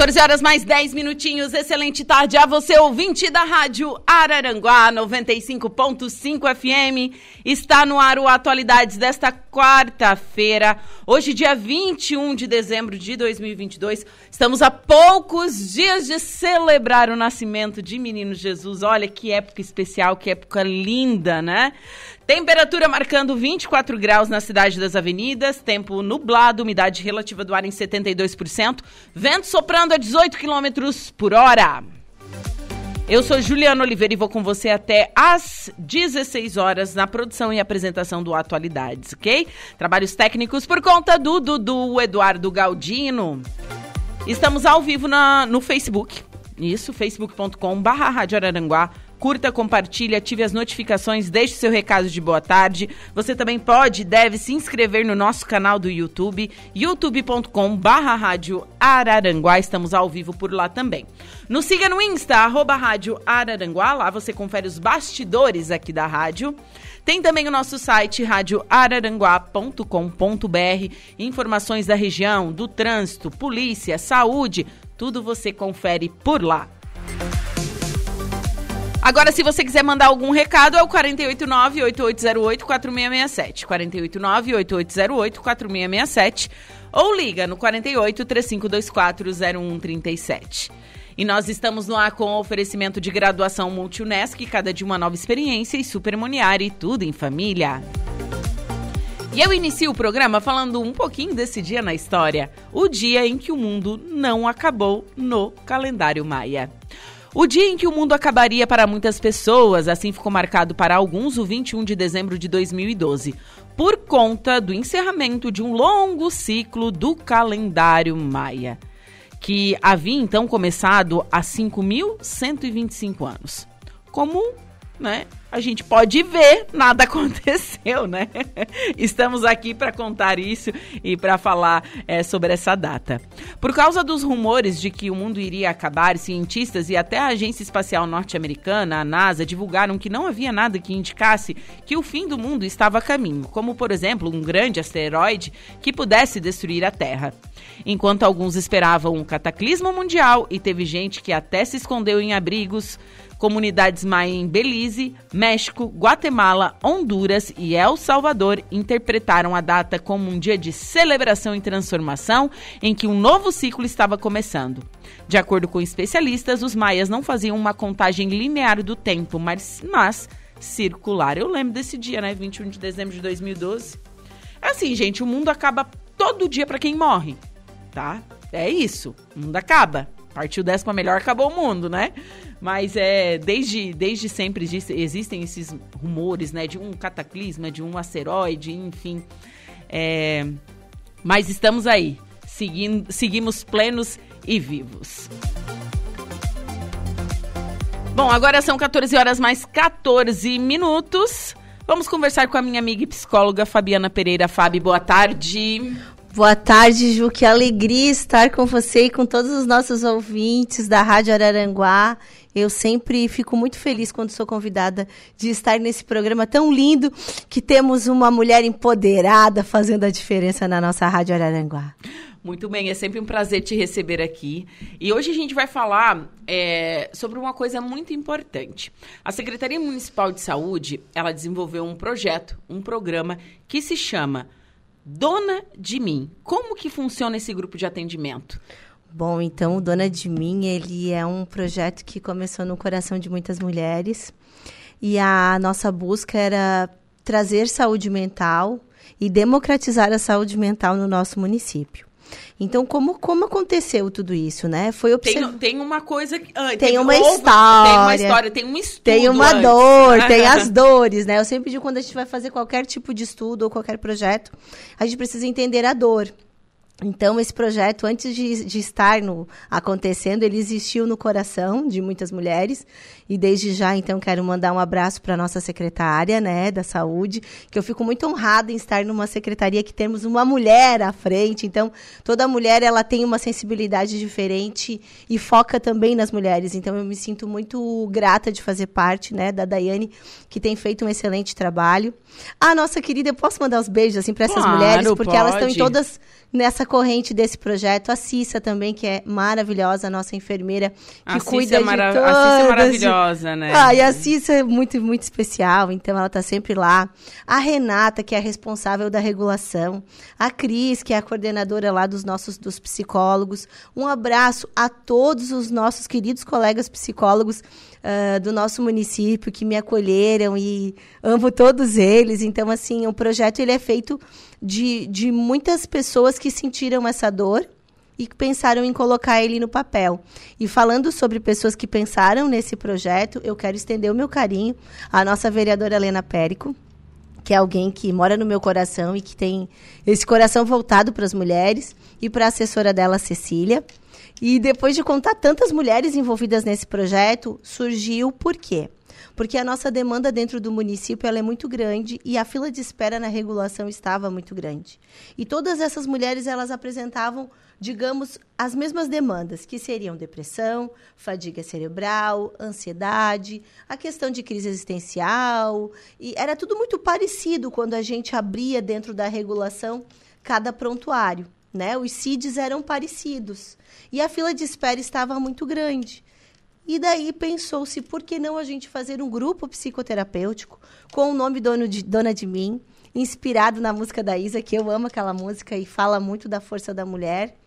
14 horas mais 10 minutinhos. Excelente tarde a você, ouvinte da Rádio Araranguá 95.5 FM. Está no ar o Atualidades desta quarta-feira, hoje, dia 21 de dezembro de 2022. Estamos a poucos dias de celebrar o nascimento de Menino Jesus. Olha que época especial, que época linda, né? Temperatura marcando 24 graus na cidade das avenidas, tempo nublado, umidade relativa do ar em 72%, vento soprando a 18 quilômetros por hora. Eu sou Juliana Oliveira e vou com você até às 16 horas na produção e apresentação do Atualidades, ok? Trabalhos técnicos por conta do Dudu Eduardo Galdino. Estamos ao vivo na, no Facebook. Isso, facebook.com barra Rádio Araranguá curta, compartilhe, ative as notificações, deixe seu recado de boa tarde. Você também pode e deve se inscrever no nosso canal do YouTube, youtube.com barra rádio Araranguá. Estamos ao vivo por lá também. Nos siga no Insta, arroba rádio Araranguá. Lá você confere os bastidores aqui da rádio. Tem também o nosso site radioararanguá.com.br, informações da região, do trânsito, polícia, saúde, tudo você confere por lá. Agora, se você quiser mandar algum recado, é o 489-8808-4667. 489-8808-4667. Ou liga no 48 3524 0137. E nós estamos no ar com oferecimento de graduação Multunesc, cada de uma nova experiência e Supermoniari, tudo em família. E eu inicio o programa falando um pouquinho desse dia na história, o dia em que o mundo não acabou no calendário maia. O dia em que o mundo acabaria para muitas pessoas, assim ficou marcado para alguns o 21 de dezembro de 2012, por conta do encerramento de um longo ciclo do calendário maia, que havia então começado há 5.125 anos. Como né, a gente pode ver, nada aconteceu, né? Estamos aqui para contar isso e para falar é, sobre essa data. Por causa dos rumores de que o mundo iria acabar, cientistas e até a Agência Espacial Norte-Americana, a NASA, divulgaram que não havia nada que indicasse que o fim do mundo estava a caminho, como, por exemplo, um grande asteroide que pudesse destruir a Terra. Enquanto alguns esperavam um cataclismo mundial e teve gente que até se escondeu em abrigos, Comunidades maia em Belize, México, Guatemala, Honduras e El Salvador interpretaram a data como um dia de celebração e transformação em que um novo ciclo estava começando. De acordo com especialistas, os maias não faziam uma contagem linear do tempo, mas, mas circular. Eu lembro desse dia, né? 21 de dezembro de 2012. É assim, gente, o mundo acaba todo dia para quem morre, tá? É isso, o mundo acaba. Partiu décima melhor, acabou o mundo, né? Mas é desde, desde sempre existem esses rumores, né? De um cataclisma, de um asteroide, enfim. É, mas estamos aí, seguindo, seguimos plenos e vivos. Bom, agora são 14 horas mais 14 minutos. Vamos conversar com a minha amiga e psicóloga Fabiana Pereira. Fabi, boa tarde. Boa tarde, Ju. Que alegria estar com você e com todos os nossos ouvintes da Rádio Araranguá. Eu sempre fico muito feliz quando sou convidada de estar nesse programa tão lindo que temos uma mulher empoderada fazendo a diferença na nossa Rádio Araranguá. Muito bem, é sempre um prazer te receber aqui. E hoje a gente vai falar é, sobre uma coisa muito importante. A Secretaria Municipal de Saúde, ela desenvolveu um projeto, um programa que se chama Dona de Mim. Como que funciona esse grupo de atendimento? Bom, então o Dona de Mim, ele é um projeto que começou no coração de muitas mulheres. E a nossa busca era trazer saúde mental e democratizar a saúde mental no nosso município. Então, como, como aconteceu tudo isso, né? Foi observ... tem, tem uma coisa... Ah, tem, uma história. Tem uma história, tem um estudo Tem uma antes. dor, tem as dores, né? Eu sempre digo, quando a gente vai fazer qualquer tipo de estudo ou qualquer projeto, a gente precisa entender a dor. Então, esse projeto, antes de, de, estar no, acontecendo, ele existiu no coração de muitas mulheres. E desde já, então, quero mandar um abraço para a nossa secretária né, da saúde, que eu fico muito honrada em estar numa secretaria que temos uma mulher à frente. Então, toda mulher ela tem uma sensibilidade diferente e foca também nas mulheres. Então, eu me sinto muito grata de fazer parte né, da Daiane, que tem feito um excelente trabalho. A nossa querida, eu posso mandar os beijos assim para essas claro, mulheres, porque pode. elas estão em todas nessa corrente desse projeto. A Cissa também, que é maravilhosa, a nossa enfermeira, que a cuida é de mara... todas. A Cissa é maravilhosa, né? Ah, e a Cissa é muito, muito especial, então ela está sempre lá. A Renata, que é a responsável da regulação. A Cris, que é a coordenadora lá dos nossos dos psicólogos. Um abraço a todos os nossos queridos colegas psicólogos uh, do nosso município que me acolheram e amo todos eles. Então, assim, o projeto ele é feito de, de muitas pessoas que sentiram essa dor e que pensaram em colocar ele no papel. E falando sobre pessoas que pensaram nesse projeto, eu quero estender o meu carinho à nossa vereadora Helena Périco, que é alguém que mora no meu coração e que tem esse coração voltado para as mulheres, e para a assessora dela, Cecília. E depois de contar tantas mulheres envolvidas nesse projeto, surgiu por quê? Porque a nossa demanda dentro do município ela é muito grande e a fila de espera na regulação estava muito grande. E todas essas mulheres elas apresentavam digamos, as mesmas demandas, que seriam depressão, fadiga cerebral, ansiedade, a questão de crise existencial. E era tudo muito parecido quando a gente abria dentro da regulação cada prontuário. Né? Os CIDs eram parecidos. E a fila de espera estava muito grande. E daí pensou-se, por que não a gente fazer um grupo psicoterapêutico com o nome Dono de, Dona de Mim, inspirado na música da Isa, que eu amo aquela música e fala muito da força da mulher.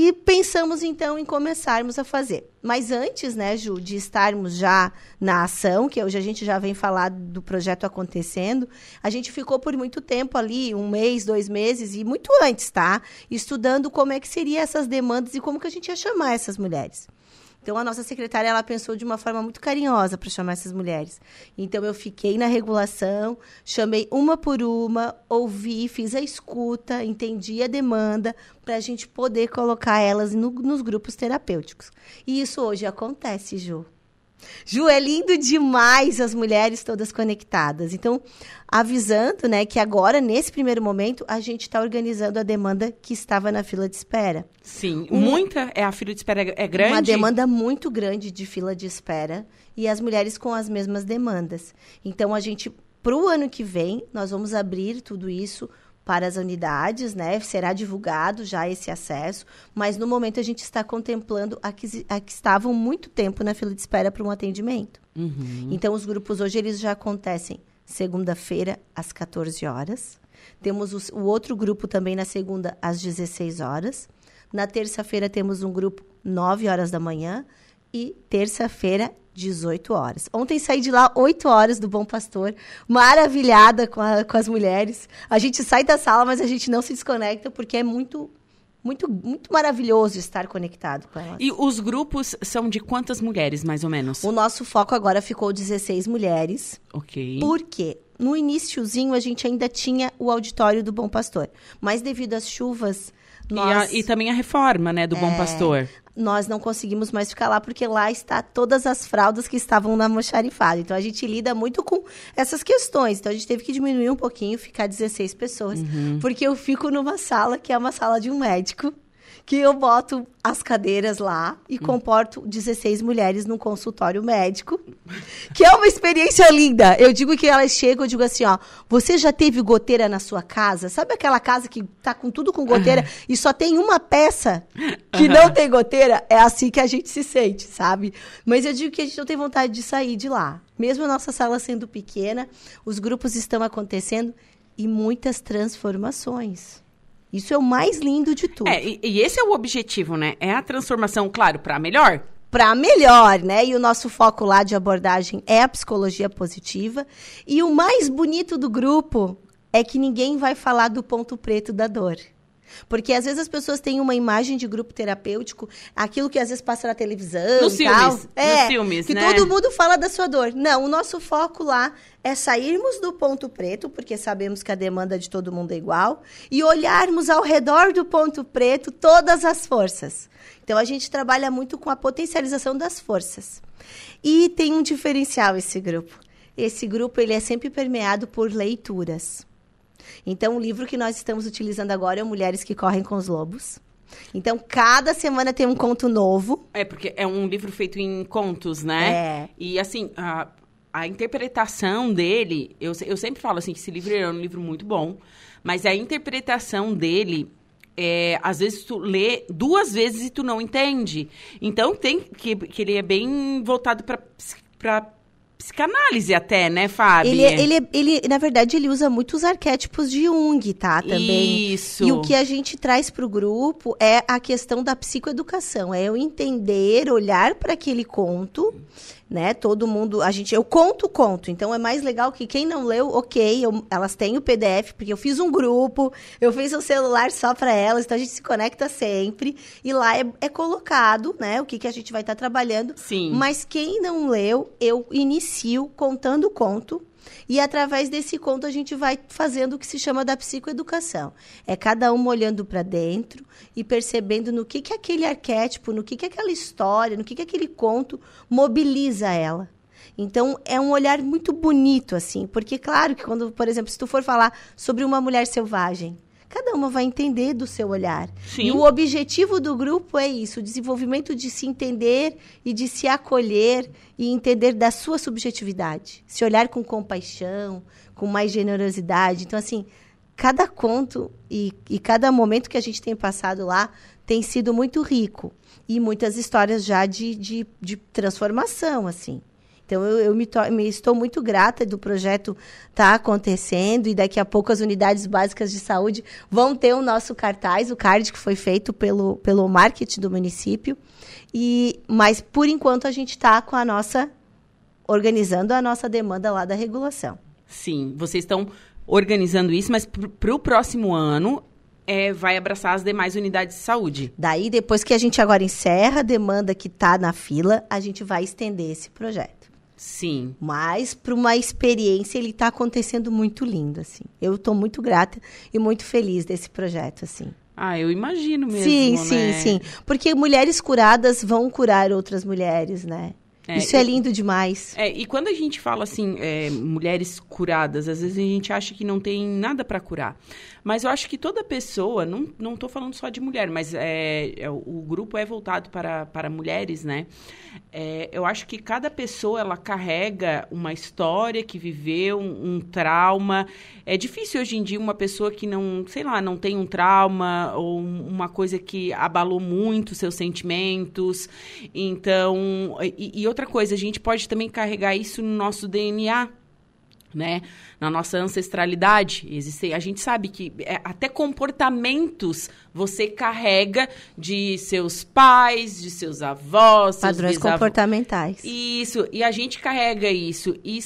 E pensamos então em começarmos a fazer. Mas antes, né, Ju, de estarmos já na ação, que hoje a gente já vem falar do projeto acontecendo, a gente ficou por muito tempo ali, um mês, dois meses, e muito antes, tá? Estudando como é que seriam essas demandas e como que a gente ia chamar essas mulheres. Então a nossa secretária ela pensou de uma forma muito carinhosa para chamar essas mulheres. Então eu fiquei na regulação, chamei uma por uma, ouvi, fiz a escuta, entendi a demanda para a gente poder colocar elas no, nos grupos terapêuticos. E isso hoje acontece, Ju. Ju, é lindo demais as mulheres todas conectadas. Então, avisando, né, que agora, nesse primeiro momento, a gente está organizando a demanda que estava na fila de espera. Sim, um, muita, é a fila de espera é grande? Uma demanda muito grande de fila de espera e as mulheres com as mesmas demandas. Então, a gente, para o ano que vem, nós vamos abrir tudo isso para as unidades, né? Será divulgado já esse acesso, mas no momento a gente está contemplando a que, a que estavam muito tempo na fila de espera para um atendimento. Uhum. Então, os grupos hoje eles já acontecem segunda-feira às 14 horas. Temos o, o outro grupo também na segunda às 16 horas. Na terça-feira temos um grupo 9 horas da manhã e terça-feira 18 horas. Ontem saí de lá 8 horas do Bom Pastor, maravilhada com, a, com as mulheres. A gente sai da sala, mas a gente não se desconecta porque é muito muito, muito maravilhoso estar conectado com elas. E os grupos são de quantas mulheres, mais ou menos? O nosso foco agora ficou 16 mulheres. Ok. Por quê? No iníciozinho, a gente ainda tinha o auditório do Bom Pastor. Mas devido às chuvas, nós... E, a, e, também a reforma, né, do é, Bom Pastor. Nós não conseguimos mais ficar lá, porque lá está todas as fraldas que estavam na moxarifada. Então, a gente lida muito com essas questões. Então, a gente teve que diminuir um pouquinho, ficar 16 pessoas. Uhum. Porque eu fico numa sala que é uma sala de um médico que eu boto as cadeiras lá e hum. comporto 16 mulheres num consultório médico, que é uma experiência linda. Eu digo que elas chegam, eu digo assim, ó, você já teve goteira na sua casa? Sabe aquela casa que tá com tudo com goteira e só tem uma peça que não tem goteira? É assim que a gente se sente, sabe? Mas eu digo que a gente não tem vontade de sair de lá. Mesmo a nossa sala sendo pequena, os grupos estão acontecendo e muitas transformações. Isso é o mais lindo de tudo. É, e, e esse é o objetivo, né? É a transformação, claro, para melhor. Para melhor, né? E o nosso foco lá de abordagem é a psicologia positiva. E o mais bonito do grupo é que ninguém vai falar do ponto preto da dor. Porque às vezes as pessoas têm uma imagem de grupo terapêutico, aquilo que às vezes passa na televisão Nos e tal. filmes, É, nos filmes, que né? todo mundo fala da sua dor. Não, o nosso foco lá é sairmos do ponto preto, porque sabemos que a demanda de todo mundo é igual, e olharmos ao redor do ponto preto todas as forças. Então a gente trabalha muito com a potencialização das forças. E tem um diferencial esse grupo. Esse grupo ele é sempre permeado por leituras. Então, o livro que nós estamos utilizando agora é Mulheres que Correm com os Lobos. Então, cada semana tem um conto novo. É, porque é um livro feito em contos, né? É. E assim, a, a interpretação dele, eu, eu sempre falo assim, que esse livro é um livro muito bom, mas a interpretação dele. É, às vezes tu lê duas vezes e tu não entende. Então tem que, que ele é bem voltado para psicanálise até, né, Fábio? Ele, é- ele, é- ele, na verdade, ele usa muitos arquétipos de Jung, tá? Também. Isso. E o que a gente traz para o grupo é a questão da psicoeducação. É eu entender, olhar para aquele conto, né? Todo mundo, a gente, eu conto o conto. Então é mais legal que quem não leu, ok, eu- elas têm o PDF, porque eu fiz um grupo, eu fiz um celular só para elas, então a gente se conecta sempre e lá é, é colocado, né? O que, que a gente vai estar trabalhando. Sim. Mas quem não leu, eu inicio contando o conto. E através desse conto a gente vai fazendo o que se chama da psicoeducação. É cada uma olhando para dentro e percebendo no que, que aquele arquétipo, no que, que aquela história, no que, que aquele conto mobiliza ela. Então, é um olhar muito bonito, assim. Porque, claro, que quando, por exemplo, se tu for falar sobre uma mulher selvagem, cada uma vai entender do seu olhar. Sim. E o objetivo do grupo é isso, o desenvolvimento de se entender e de se acolher e entender da sua subjetividade. Se olhar com compaixão, com mais generosidade. Então, assim, cada conto e, e cada momento que a gente tem passado lá tem sido muito rico. E muitas histórias já de, de, de transformação, assim. Então, eu, eu me, me estou muito grata do projeto estar acontecendo e daqui a pouco as unidades básicas de saúde vão ter o nosso cartaz, o card que foi feito pelo, pelo marketing do município. E, mas, por enquanto, a gente está com a nossa, organizando a nossa demanda lá da regulação. Sim, vocês estão organizando isso, mas para o próximo ano é, vai abraçar as demais unidades de saúde. Daí, depois que a gente agora encerra a demanda que está na fila, a gente vai estender esse projeto. Sim. Mas para uma experiência ele está acontecendo muito lindo assim. Eu estou muito grata e muito feliz desse projeto assim. Ah, eu imagino mesmo. sim, né? sim, sim. Porque mulheres curadas vão curar outras mulheres, né? É, Isso é lindo demais. É, e quando a gente fala assim, é, mulheres curadas, às vezes a gente acha que não tem nada para curar. Mas eu acho que toda pessoa, não, não falando só de mulher, mas é, é, o, grupo é voltado para, para mulheres, né? É, eu acho que cada pessoa, ela carrega uma história que viveu, um, um trauma. É difícil hoje em dia uma pessoa que não, sei lá, não tem um trauma ou um- uma coisa que abalou muito seus sentimentos. Então, e, e outra coisa, a gente pode também carregar isso no nosso DNA, né? Na nossa ancestralidade. Existem, a gente sabe que é, até comportamentos você carrega de seus pais, de seus avós, seus Padrões bisavós. comportamentais. Isso, e a gente carrega isso. E,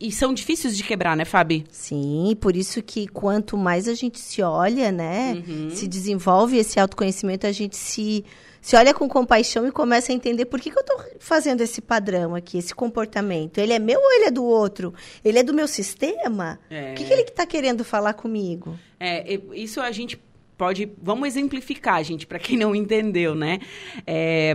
e são difíceis de quebrar, né, Fabi? Sim, por isso que quanto mais a gente se olha, né, Uhum. se desenvolve esse autoconhecimento, a gente se, se olha com compaixão e começa a entender por que, que eu estou fazendo esse padrão aqui, esse comportamento. Ele é meu ou ele é do outro? Ele é do meu sistema? É. O que, que ele está querendo falar comigo? É, isso a gente pode. Vamos exemplificar, gente, para quem não entendeu, né? É,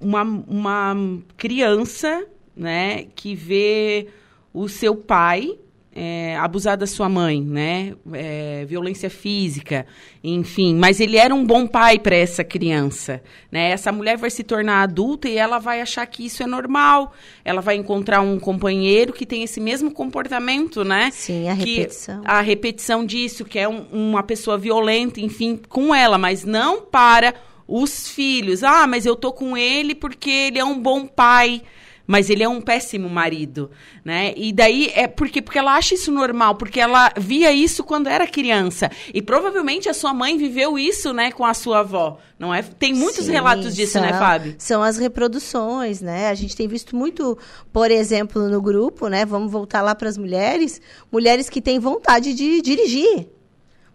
uma, uma criança, né, que vê o seu pai é, abusar da sua mãe, né? É, violência física, enfim. Mas ele era um bom pai para essa criança, né? Essa mulher vai se tornar adulta e ela vai achar que isso é normal. Ela vai encontrar um companheiro que tem esse mesmo comportamento, né? Sim, a que repetição. a repetição disso, que é um- uma pessoa violenta, enfim, com ela, mas não para os filhos. Ah, mas eu tô com ele porque ele é um bom pai. Mas ele é um péssimo marido, né? E daí é porque porque ela acha isso normal, porque ela via isso quando era criança e provavelmente a sua mãe viveu isso, né, com a sua avó, não é? Tem muitos Sim, relatos disso, são, né, Fábio? São as reproduções, né? A gente tem visto muito, por exemplo, no grupo, né? Vamos voltar lá para as mulheres, mulheres que têm vontade de dirigir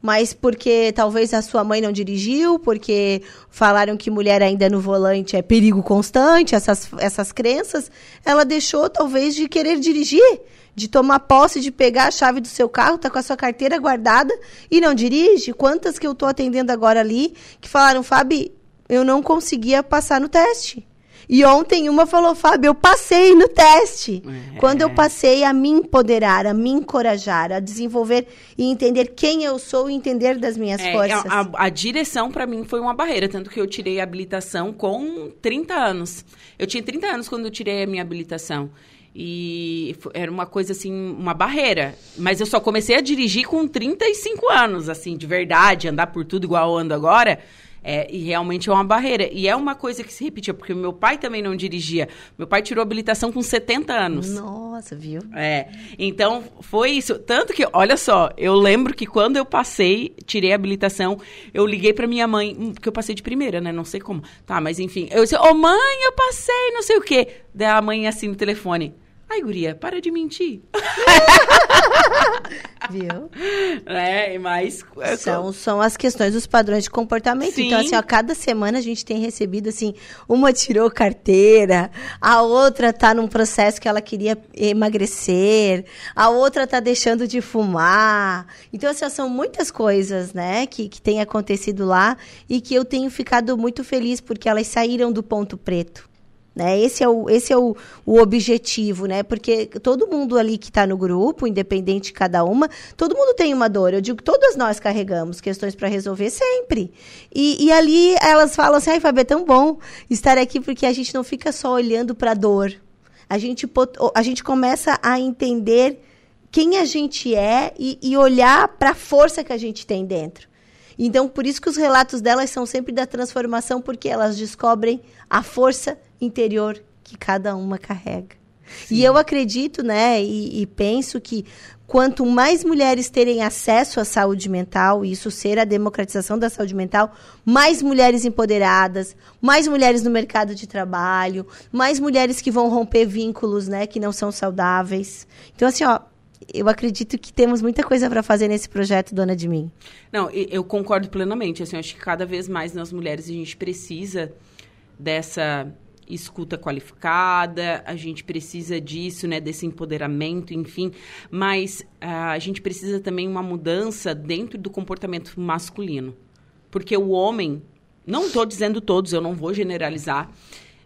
mas porque talvez a sua mãe não dirigiu, porque falaram que mulher ainda no volante é perigo constante, essas, essas crenças, ela deixou talvez de querer dirigir, de tomar posse, de pegar a chave do seu carro, tá com a sua carteira guardada e não dirige. Quantas que eu tô atendendo agora ali que falaram, Fábio, eu não conseguia passar no teste. E ontem uma falou, Fábio, eu passei no teste. É. Quando eu passei a me empoderar, a me encorajar, a desenvolver e entender quem eu sou e entender das minhas é, forças. A, a, a direção, para mim, foi uma barreira. Tanto que eu tirei a habilitação com 30 anos. Eu tinha 30 anos quando eu tirei a minha habilitação. E era uma coisa assim, uma barreira. Mas eu só comecei a dirigir com 35 anos, assim, de verdade, andar por tudo igual eu ando agora. É, e realmente é uma barreira. E é uma coisa que se repetia, porque meu pai também não dirigia. Meu pai tirou habilitação com 70 anos. Nossa, viu? É. Então, foi isso. Tanto que, olha só, eu lembro que quando eu passei, tirei a habilitação, eu liguei para minha mãe, hum, porque eu passei de primeira, né? Não sei como. Tá, mas enfim. Eu disse, ô oh, mãe, eu passei, não sei o quê. Daí a mãe assim no telefone. Ai, guria, para de mentir. Viu? É, mas... É são, são as questões dos padrões de comportamento. Sim. Então, assim, a cada semana a gente tem recebido, assim, uma tirou carteira, a outra tá num processo que ela queria emagrecer, a outra tá deixando de fumar. Então, assim, são muitas coisas, né, que, que tem acontecido lá e que eu tenho ficado muito feliz porque elas saíram do ponto preto. Né? Esse é, o, esse é o, o objetivo, né? Porque todo mundo ali que está no grupo, independente de cada uma, todo mundo tem uma dor. Eu digo que todas nós carregamos questões para resolver sempre. E, e ali elas falam assim, ai, Fábio, é tão bom estar aqui porque a gente não fica só olhando para a dor. A gente, a gente começa a entender quem a gente é e, e olhar para a força que a gente tem dentro. Então, por isso que os relatos delas são sempre da transformação, porque elas descobrem a força interior que cada uma carrega. Sim. E eu acredito, né, e, e, penso que quanto mais mulheres terem acesso à saúde mental, e isso ser a democratização da saúde mental, mais mulheres empoderadas, mais mulheres no mercado de trabalho, mais mulheres que vão romper vínculos, né, que não são saudáveis. Então, assim, ó, eu acredito que temos muita coisa para fazer nesse projeto, dona de mim. Não, eu concordo plenamente. Assim, eu acho que cada vez mais nós mulheres a gente precisa dessa escuta qualificada, a gente precisa disso, né, desse empoderamento, enfim, mas uh, a gente precisa também uma mudança dentro do comportamento masculino. Porque o homem, não estou dizendo todos, eu não vou generalizar,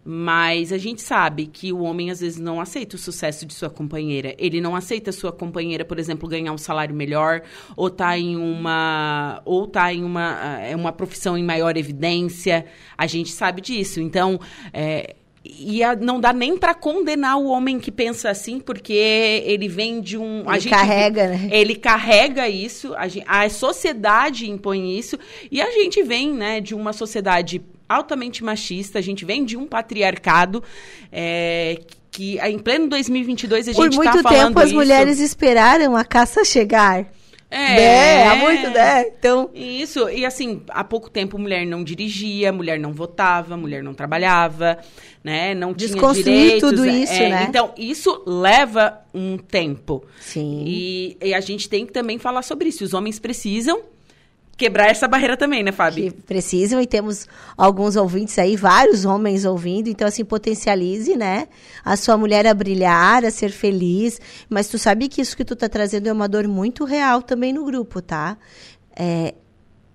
mas a gente sabe que o homem às vezes não aceita o sucesso de sua companheira. Ele não aceita sua companheira, por exemplo, ganhar um salário melhor, ou tá em uma ou tá em uma, é uma profissão em maior evidência. A gente sabe disso. Então, é, e a, não dá nem para condenar o homem que pensa assim, porque ele vem de um. Ele gente, carrega, né? Ele carrega isso, a, a sociedade impõe isso, e a gente vem né, de uma sociedade altamente machista, a gente vem de um patriarcado é, que em pleno 2022 a gente Por muito tá tempo as isso. mulheres esperaram a caça chegar. É, né? há muito, né? Então... Isso, e assim, há pouco tempo mulher não dirigia, mulher não votava, mulher não trabalhava, né? Não tinha direitos. tudo isso, é, né? Então, isso leva um tempo. Sim. E, e a gente tem que também falar sobre isso. Os homens precisam quebrar essa barreira também, né, Fábio? Que precisam e temos alguns ouvintes aí, vários homens ouvindo, então assim, potencialize, né, a sua mulher a brilhar, a ser feliz, mas tu sabe que isso que tu tá trazendo é uma dor muito real também no grupo, tá? É,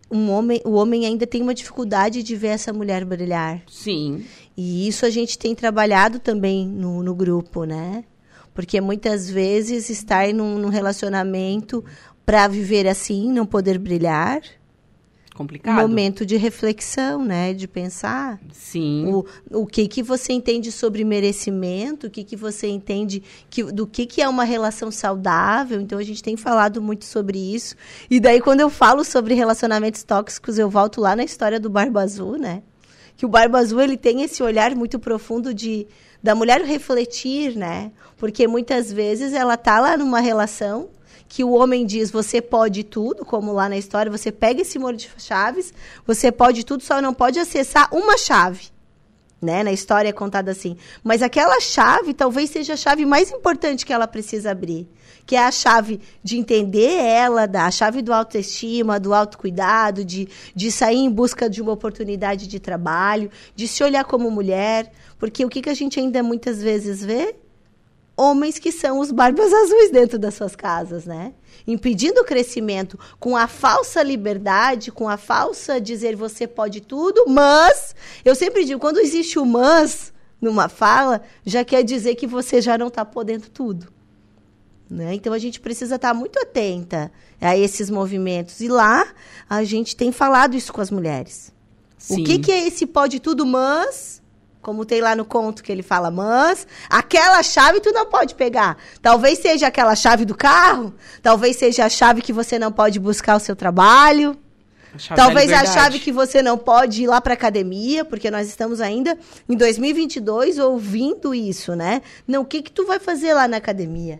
um homem, o homem ainda tem uma dificuldade de ver essa mulher brilhar. Sim. E isso a gente tem trabalhado também no, no grupo, né? Porque muitas vezes estar num, num relacionamento para viver assim, não poder brilhar. Complicado. Momento de reflexão, né? De pensar. Sim. O, o que que você entende sobre merecimento, o que que você entende que, do que que é uma relação saudável. Então, a gente tem falado muito sobre isso. E daí, quando eu falo sobre relacionamentos tóxicos, eu volto lá na história do Barba Azul, né? que o Barba Azul ele tem esse olhar muito profundo de da mulher refletir, né? Porque muitas vezes ela tá lá numa relação que o homem diz você pode tudo, como lá na história, você pega esse molho de chaves, você pode tudo, só não pode acessar uma chave. Né? Na história é contado assim. Mas aquela chave talvez seja a chave mais importante que ela precisa abrir. Que é a chave de entender ela, da, a chave do autoestima, do autocuidado, de, de sair em busca de uma oportunidade de trabalho, de se olhar como mulher. Porque o que, que a gente ainda muitas vezes vê? Homens que são os barbas azuis dentro das suas casas, né? Impedindo o crescimento com a falsa liberdade, com a falsa dizer você pode tudo, mas eu sempre digo, quando existe o mas numa fala, já quer dizer que você já não está podendo tudo. Né? Então a gente precisa estar tá muito atenta a esses movimentos. E lá a gente tem falado isso com as mulheres. Sim. O que, que é esse pode tudo, mas como tem lá no conto que ele fala, mas aquela chave tu não pode pegar. Talvez seja aquela chave do carro, talvez seja a chave que você não pode buscar o seu trabalho. A talvez a chave que você não pode ir lá para academia, porque nós estamos ainda em 2022 ouvindo isso, né? Não, o que que tu vai fazer lá na academia?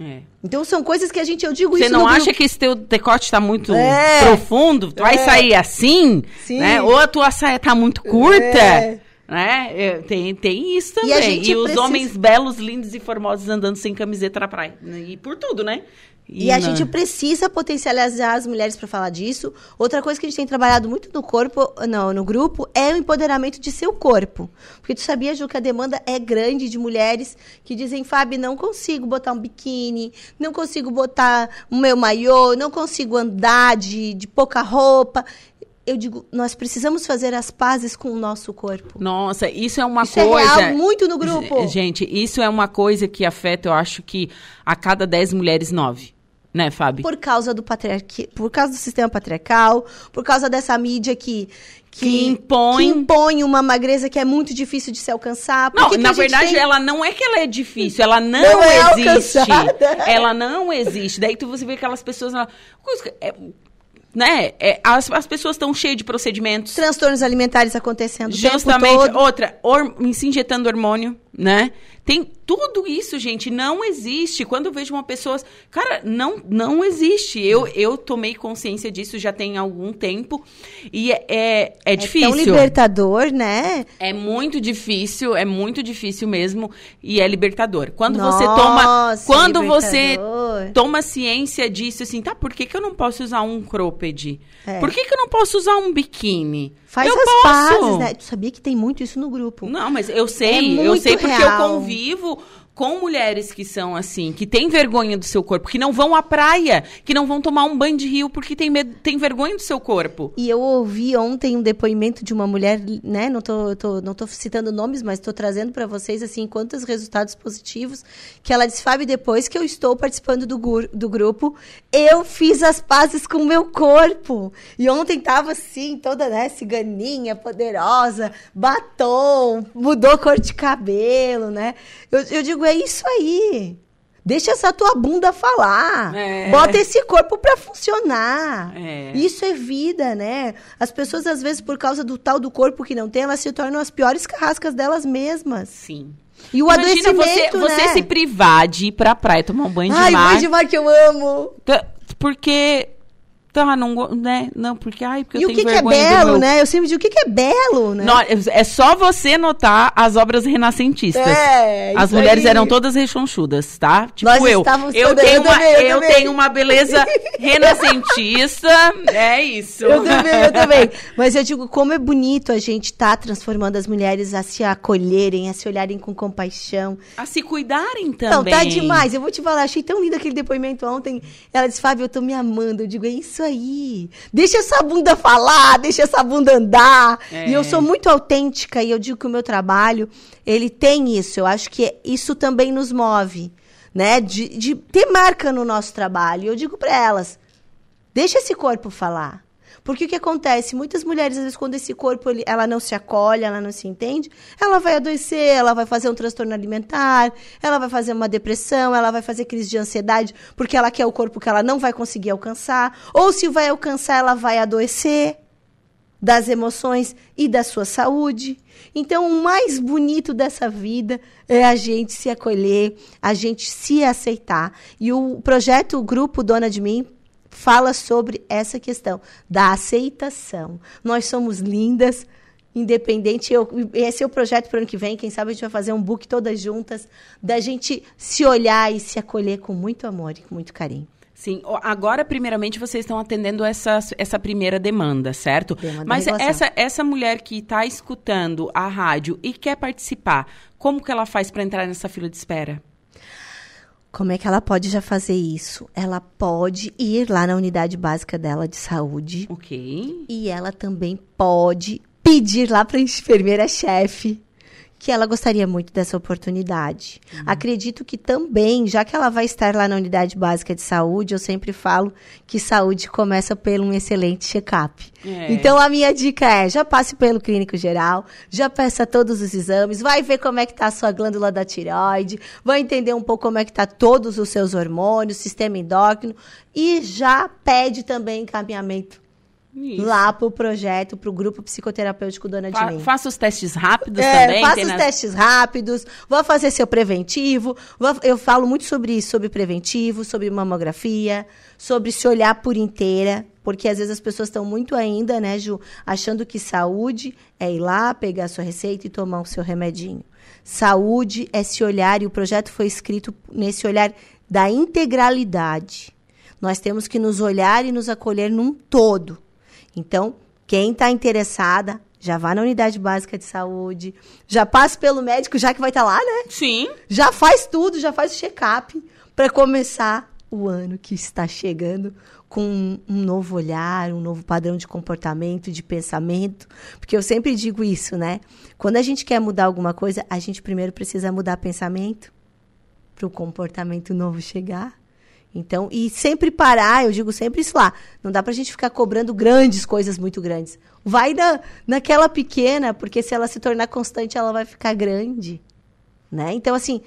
É. Então são coisas que a gente, eu digo Você isso. Você não acha grupo. que esse teu decote está muito é. profundo? Tu é. vai sair assim? Sim. Né? Ou a tua saia tá muito curta? É. Né? É, tem, tem isso também. E, e os precisa... homens belos, lindos e formosos andando sem camiseta na praia. E por tudo, né? E, e a gente precisa potencializar as mulheres para falar disso. Outra coisa que a gente tem trabalhado muito no corpo, não, no grupo, é o empoderamento de seu corpo. Porque tu sabia, Ju, que a demanda é grande de mulheres que dizem, Fábio, não consigo botar um biquíni, não consigo botar o meu maiô, não consigo andar de, de pouca roupa eu digo, nós precisamos fazer as pazes com o nosso corpo. Nossa, isso é uma isso é coisa. É real muito no grupo. Gente, isso é uma coisa que afeta, eu acho que a cada 10 mulheres, 9. Né, Fábio? Por causa do patriarca, por causa do sistema patriarcal, por causa dessa mídia que que, que, impõe... que, impõe... uma magreza que é muito difícil de se alcançar. Não, na verdade, tem... ela não é que ela é difícil, ela não, não é existe. Ela não existe. Daí tu você vê aquelas pessoas. Ela, é, né? É, as, as pessoas estão cheias de procedimentos. Transtornos alimentares acontecendo Justamente. Outra, or, se injetando hormônio, né? Tem tudo isso, gente, não existe. Quando eu vejo uma pessoa, cara, não não existe. Eu eu tomei consciência disso já tem algum tempo e é é, é difícil. É tão libertador, né? É muito difícil, é muito difícil mesmo e é libertador. Quando Nossa, você toma quando você toma ciência disso assim, tá, por que, que eu não posso usar um cropped? É. Por que, que eu não posso usar um biquíni? Faz eu as posso. pazes, né? Tu sabia que tem muito isso no grupo. Não, mas eu sei, é eu sei porque real. eu convivo com mulheres que são assim, que têm vergonha do seu corpo, que não vão à praia, que não vão tomar um banho de rio porque tem, medo, tem vergonha do seu corpo. E eu ouvi ontem um depoimento de uma mulher, né? Não tô, tô não tô citando nomes, mas estou trazendo para vocês assim quantos resultados positivos. Que ela disse, Fábio, depois que eu estou participando do, do grupo, eu fiz as pazes com o meu corpo. E ontem tava assim, toda, né, ciganinha, poderosa, batom, mudou cor de cabelo, né? Eu, eu digo, é isso aí. Deixa essa tua bunda falar. É. Bota esse corpo para funcionar. É. Isso é vida, né? As pessoas, às vezes, por causa do tal do corpo que não tem, elas se tornam as piores carrascas delas mesmas. Sim. E o Imagina adoecimento, você, você né? se privar de ir pra praia tomar um banho de Ai, mar. Ai, banho de mar que eu amo. Porque Tá, não, né? Não, porque, ai, porque e eu tenho que que é belo, né? Eu sempre digo, o que, que é belo, né? Não, é só você notar as obras renascentistas. É, As mulheres aí. eram todas rechonchudas, tá? Tipo Nós eu. Eu tenho, uma, também, eu, eu tenho uma beleza renascentista, é isso. Eu também, eu também. Mas eu digo, como é bonito a gente tá transformando as mulheres a se acolherem, a se olharem com compaixão. A se cuidarem também. Não, tá demais. Eu vou te falar, achei tão lindo aquele depoimento ontem. Ela disse, Fábio, eu tô me amando. Eu digo, é isso aí. Deixa essa bunda falar, deixa essa bunda andar. É. E eu sou muito autêntica e eu digo que o meu trabalho, ele tem isso. Eu acho que isso também nos move, né? De, de ter marca no nosso trabalho. Eu digo para elas, deixa esse corpo falar. Porque o que acontece? Muitas mulheres, às vezes, quando esse corpo ele, ela não se acolhe, ela não se entende, ela vai adoecer, ela vai fazer um transtorno alimentar, ela vai fazer uma depressão, ela vai fazer crise de ansiedade, porque ela quer o corpo que ela não vai conseguir alcançar. Ou se vai alcançar, ela vai adoecer. das emoções e da sua saúde. Então, o mais bonito dessa vida é a gente se acolher, a gente se aceitar. E o projeto o Grupo Dona de Mim fala sobre essa questão da aceitação. Nós somos lindas, independente. Eu, esse é o projeto para o ano que vem. Quem sabe a gente vai fazer um book todas juntas, da gente se olhar e se acolher com muito amor e com muito carinho. Sim, agora, primeiramente, vocês estão atendendo essa, essa primeira demanda, certo? Demanda Mas essa, essa mulher que está escutando a rádio e quer participar, como que ela faz para entrar nessa fila de espera? Como é que ela pode já fazer isso? Ela pode ir lá na unidade básica dela de saúde. Ok. E ela também pode pedir lá para a enfermeira-chefe que ela gostaria muito dessa oportunidade. Uhum. Acredito que também, já que ela vai estar lá na unidade básica de saúde, eu sempre falo que saúde começa pelo um excelente check-up. É. Então a minha dica é: já passe pelo clínico geral, já peça todos os exames, vai ver como é que está a sua glândula da tireoide, vai entender um pouco como é que está todos os seus hormônios, sistema endócrino e já pede também encaminhamento isso. lá para o projeto, para o grupo psicoterapêutico Dona Fa de Mim. Faça os testes rápidos é, também. Faça os na... testes rápidos, vou fazer seu preventivo. Vou, eu falo muito sobre isso, sobre preventivo, sobre mamografia, sobre se olhar por inteira, porque às vezes as pessoas estão muito ainda, né, Ju, achando que saúde é ir lá, pegar a sua receita e tomar o seu remedinho. Saúde é se olhar, e o projeto foi escrito nesse olhar da integralidade. Nós temos que nos olhar e nos acolher num todo. Então, quem está interessada, já vá na unidade básica de saúde, já passe pelo médico, já que vai estar tá lá, né? Sim. Já faz tudo, já faz o check-up para começar o ano que está chegando com um novo olhar, um novo padrão de comportamento, de pensamento, porque eu sempre digo isso, né? Quando a gente quer mudar alguma coisa, a gente primeiro precisa mudar pensamento para o comportamento novo chegar. Então, e sempre parar, eu digo sempre isso lá. Não dá pra gente ficar cobrando grandes coisas muito grandes. Vai na, naquela pequena, porque se ela se tornar constante, ela vai ficar grande. Né? Então, assim,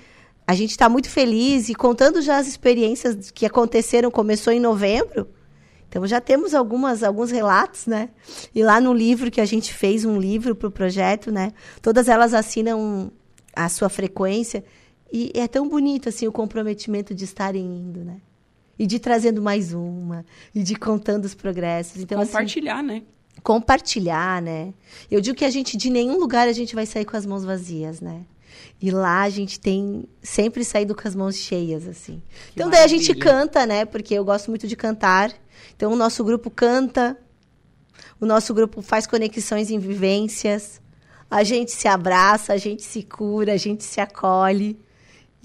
a gente está muito feliz e contando já as experiências que aconteceram, começou em novembro. Então já temos algumas, alguns relatos, né? E lá no livro que a gente fez, um livro para o projeto, né? Todas elas assinam a sua frequência. E é tão bonito, assim, o comprometimento de estarem indo, né? E de trazendo mais uma, e de contando os progressos. Então, assim, compartilhar, assim, né? Compartilhar, né? Eu digo que a gente, de nenhum lugar, a gente vai sair com as mãos vazias, né? E lá a gente tem sempre saído com as mãos cheias, assim. Que então maravilha. daí a gente canta, né? Porque eu gosto muito de cantar. Então o nosso grupo canta, o nosso grupo faz conexões em vivências, a gente se abraça, a gente se cura, a gente se acolhe.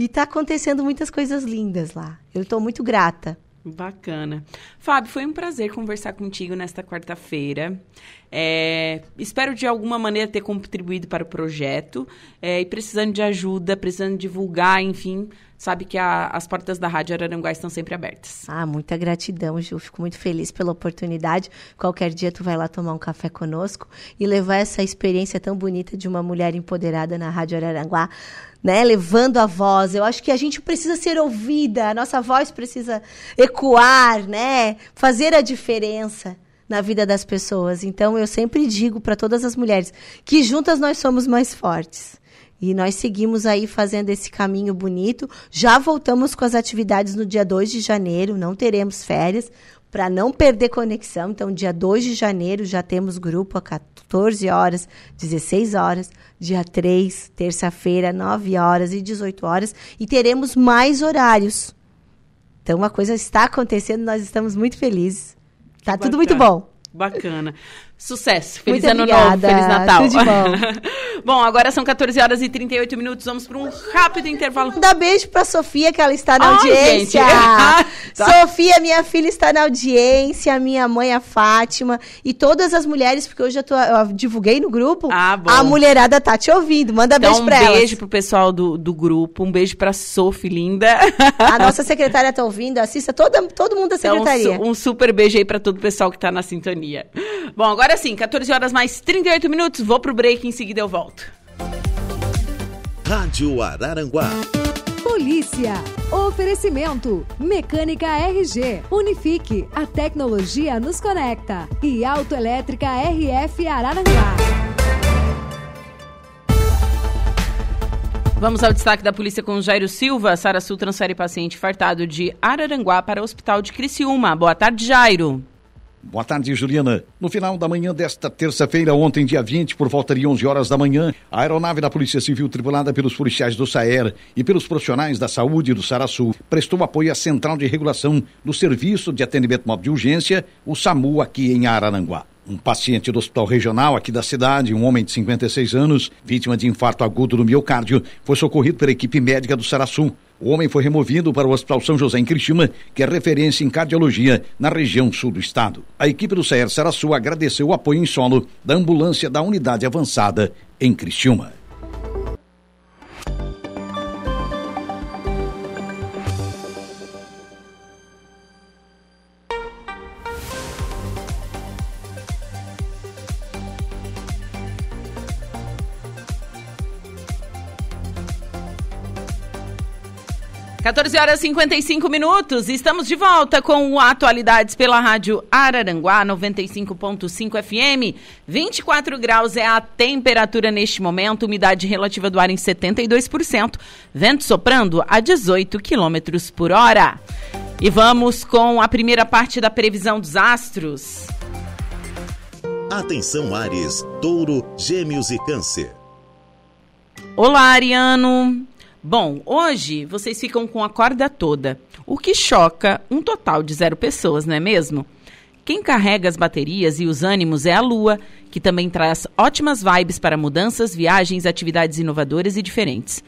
E está acontecendo muitas coisas lindas lá. Eu estou muito grata. Bacana. Fábio, foi um prazer conversar contigo nesta quarta-feira. É, espero de alguma maneira ter contribuído para o projeto. É, e precisando de ajuda, precisando divulgar, enfim, sabe que a, as portas da Rádio Araranguá estão sempre abertas. Ah, muita gratidão, Ju. Fico muito feliz pela oportunidade. Qualquer dia tu vai lá tomar um café conosco e levar essa experiência tão bonita de uma mulher empoderada na Rádio Araranguá né, levando a voz. Eu acho que a gente precisa ser ouvida, a nossa voz precisa ecoar, né, fazer a diferença na vida das pessoas. Então eu sempre digo para todas as mulheres que juntas nós somos mais fortes. E nós seguimos aí fazendo esse caminho bonito. Já voltamos com as atividades no dia 2 de janeiro, não teremos férias, para não perder conexão. Então, dia 2 de janeiro já temos grupo 14 horas, 16 horas. Dia 3, terça-feira, 9 horas e 18 horas. E teremos mais horários. Então, a coisa está acontecendo, nós estamos muito felizes. Tá tudo muito bom. Bacana. Sucesso. Feliz Muito ano obrigada. novo. Feliz Natal. Tudo de bom. bom, agora são 14 horas e 38 minutos. Vamos para um rápido intervalo. Dá beijo para Sofia, que ela está na Ai, audiência. tá. Sofia, minha filha, está na audiência. Minha mãe, a Fátima. E todas as mulheres, porque hoje eu, tô, eu divulguei no grupo. Ah, bom. A mulherada tá te ouvindo. Manda então, beijo para elas. Um beijo pro pessoal do, do grupo. Um beijo para Sophie, linda. A nossa secretária tá ouvindo. Assista toda, todo mundo da secretaria. Então, um, um super beijo aí para todo o pessoal que tá na sintonia. Bom, agora sim, 14 horas mais 38 minutos. Vou pro break, em seguida eu volto. Rádio Araranguá polícia. Oferecimento: Mecânica RG. Unifique. A tecnologia nos conecta. E Autoelétrica RF Araranguá. Vamos ao destaque da polícia com Jairo Silva. Sara Sul transfere paciente fartado de Araranguá para o hospital de Criciúma. Boa tarde, Jairo. Boa tarde, Juliana. No final da manhã desta terça-feira, ontem, dia 20, por volta de 11 horas da manhã, a aeronave da Polícia Civil, tripulada pelos policiais do SAER e pelos profissionais da saúde do Saraçu, prestou apoio à Central de Regulação do Serviço de Atendimento Móvel de Urgência, o SAMU, aqui em Araranguá. Um paciente do hospital regional aqui da cidade, um homem de 56 anos, vítima de infarto agudo do miocárdio, foi socorrido pela equipe médica do Saraçu. O homem foi removido para o Hospital São José em Criciúma, que é referência em cardiologia na região sul do estado. A equipe do CER Saraçu agradeceu o apoio em solo da ambulância da unidade avançada em Criciúma. 14 horas e 55 minutos. Estamos de volta com o Atualidades pela Rádio Araranguá 95.5 FM. 24 graus é a temperatura neste momento, umidade relativa do ar em 72%, vento soprando a 18 quilômetros por hora. E vamos com a primeira parte da previsão dos astros. Atenção, Ares, Touro, Gêmeos e Câncer. Olá, Ariano. Bom, hoje vocês ficam com a corda toda, o que choca um total de zero pessoas, não é mesmo? Quem carrega as baterias e os ânimos é a Lua, que também traz ótimas vibes para mudanças, viagens, atividades inovadoras e diferentes.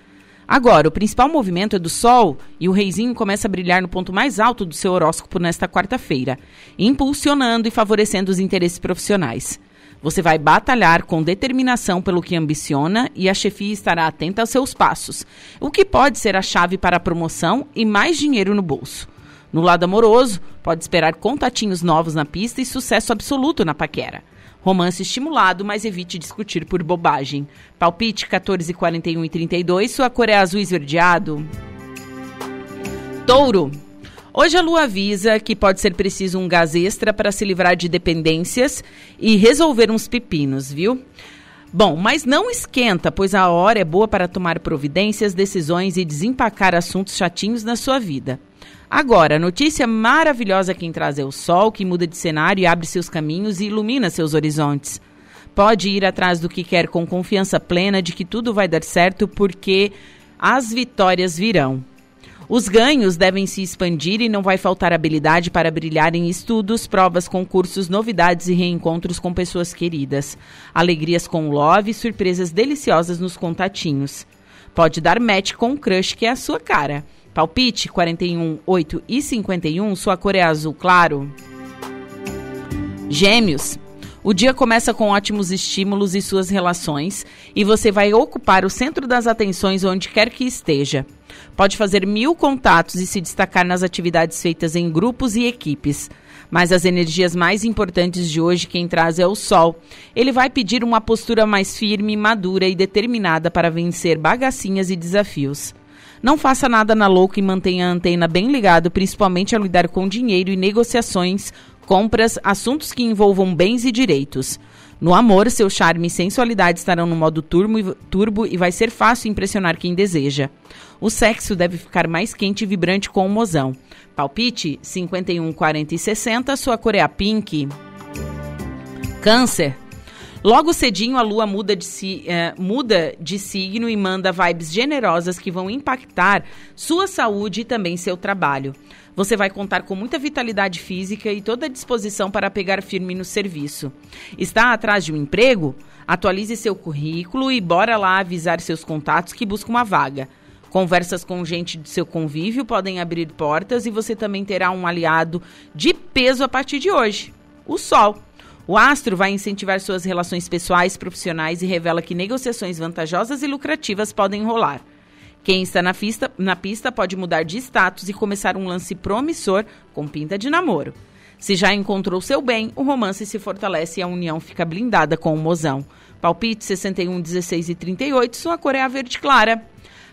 Agora, o principal movimento é do Sol e o reizinho começa a brilhar no ponto mais alto do seu horóscopo nesta quarta-feira, impulsionando e favorecendo os interesses profissionais. Você vai batalhar com determinação pelo que ambiciona e a chefia estará atenta aos seus passos, o que pode ser a chave para a promoção e mais dinheiro no bolso. No lado amoroso, pode esperar contatinhos novos na pista e sucesso absoluto na paquera. Romance estimulado, mas evite discutir por bobagem. Palpite 14, 41 e 32, sua cor é azul esverdeado. Touro. Hoje a Lua avisa que pode ser preciso um gás extra para se livrar de dependências e resolver uns pepinos, viu? Bom, mas não esquenta, pois a hora é boa para tomar providências, decisões e desempacar assuntos chatinhos na sua vida. Agora, notícia maravilhosa quem traz é o sol, que muda de cenário e abre seus caminhos e ilumina seus horizontes. Pode ir atrás do que quer com confiança plena de que tudo vai dar certo, porque as vitórias virão. Os ganhos devem se expandir e não vai faltar habilidade para brilhar em estudos, provas, concursos, novidades e reencontros com pessoas queridas. Alegrias com love e surpresas deliciosas nos contatinhos. Pode dar match com um crush que é a sua cara. Palpite 41, 8 e 51, sua cor é azul claro. Gêmeos. O dia começa com ótimos estímulos e suas relações, e você vai ocupar o centro das atenções onde quer que esteja. Pode fazer mil contatos e se destacar nas atividades feitas em grupos e equipes. Mas as energias mais importantes de hoje quem traz é o Sol. Ele vai pedir uma postura mais firme, madura e determinada para vencer bagacinhas e desafios. Não faça nada na louca e mantenha a antena bem ligada, principalmente ao lidar com dinheiro e negociações compras, assuntos que envolvam bens e direitos. No amor, seu charme e sensualidade estarão no modo turbo e vai ser fácil impressionar quem deseja. O sexo deve ficar mais quente e vibrante com o mozão. Palpite 51, 40 e 60, sua cor é a pink. Câncer. Logo cedinho a lua muda de, si, eh, muda de signo e manda vibes generosas que vão impactar sua saúde e também seu trabalho. Você vai contar com muita vitalidade física e toda a disposição para pegar firme no serviço. Está atrás de um emprego? Atualize seu currículo e bora lá avisar seus contatos que busca uma vaga. Conversas com gente do seu convívio podem abrir portas e você também terá um aliado de peso a partir de hoje: o Sol. O astro vai incentivar suas relações pessoais, profissionais e revela que negociações vantajosas e lucrativas podem rolar. Quem está na pista, na pista pode mudar de status e começar um lance promissor com pinta de namoro. Se já encontrou seu bem, o romance se fortalece e a união fica blindada com o mozão. Palpite 61, 16 e 38, sua cor é a verde clara.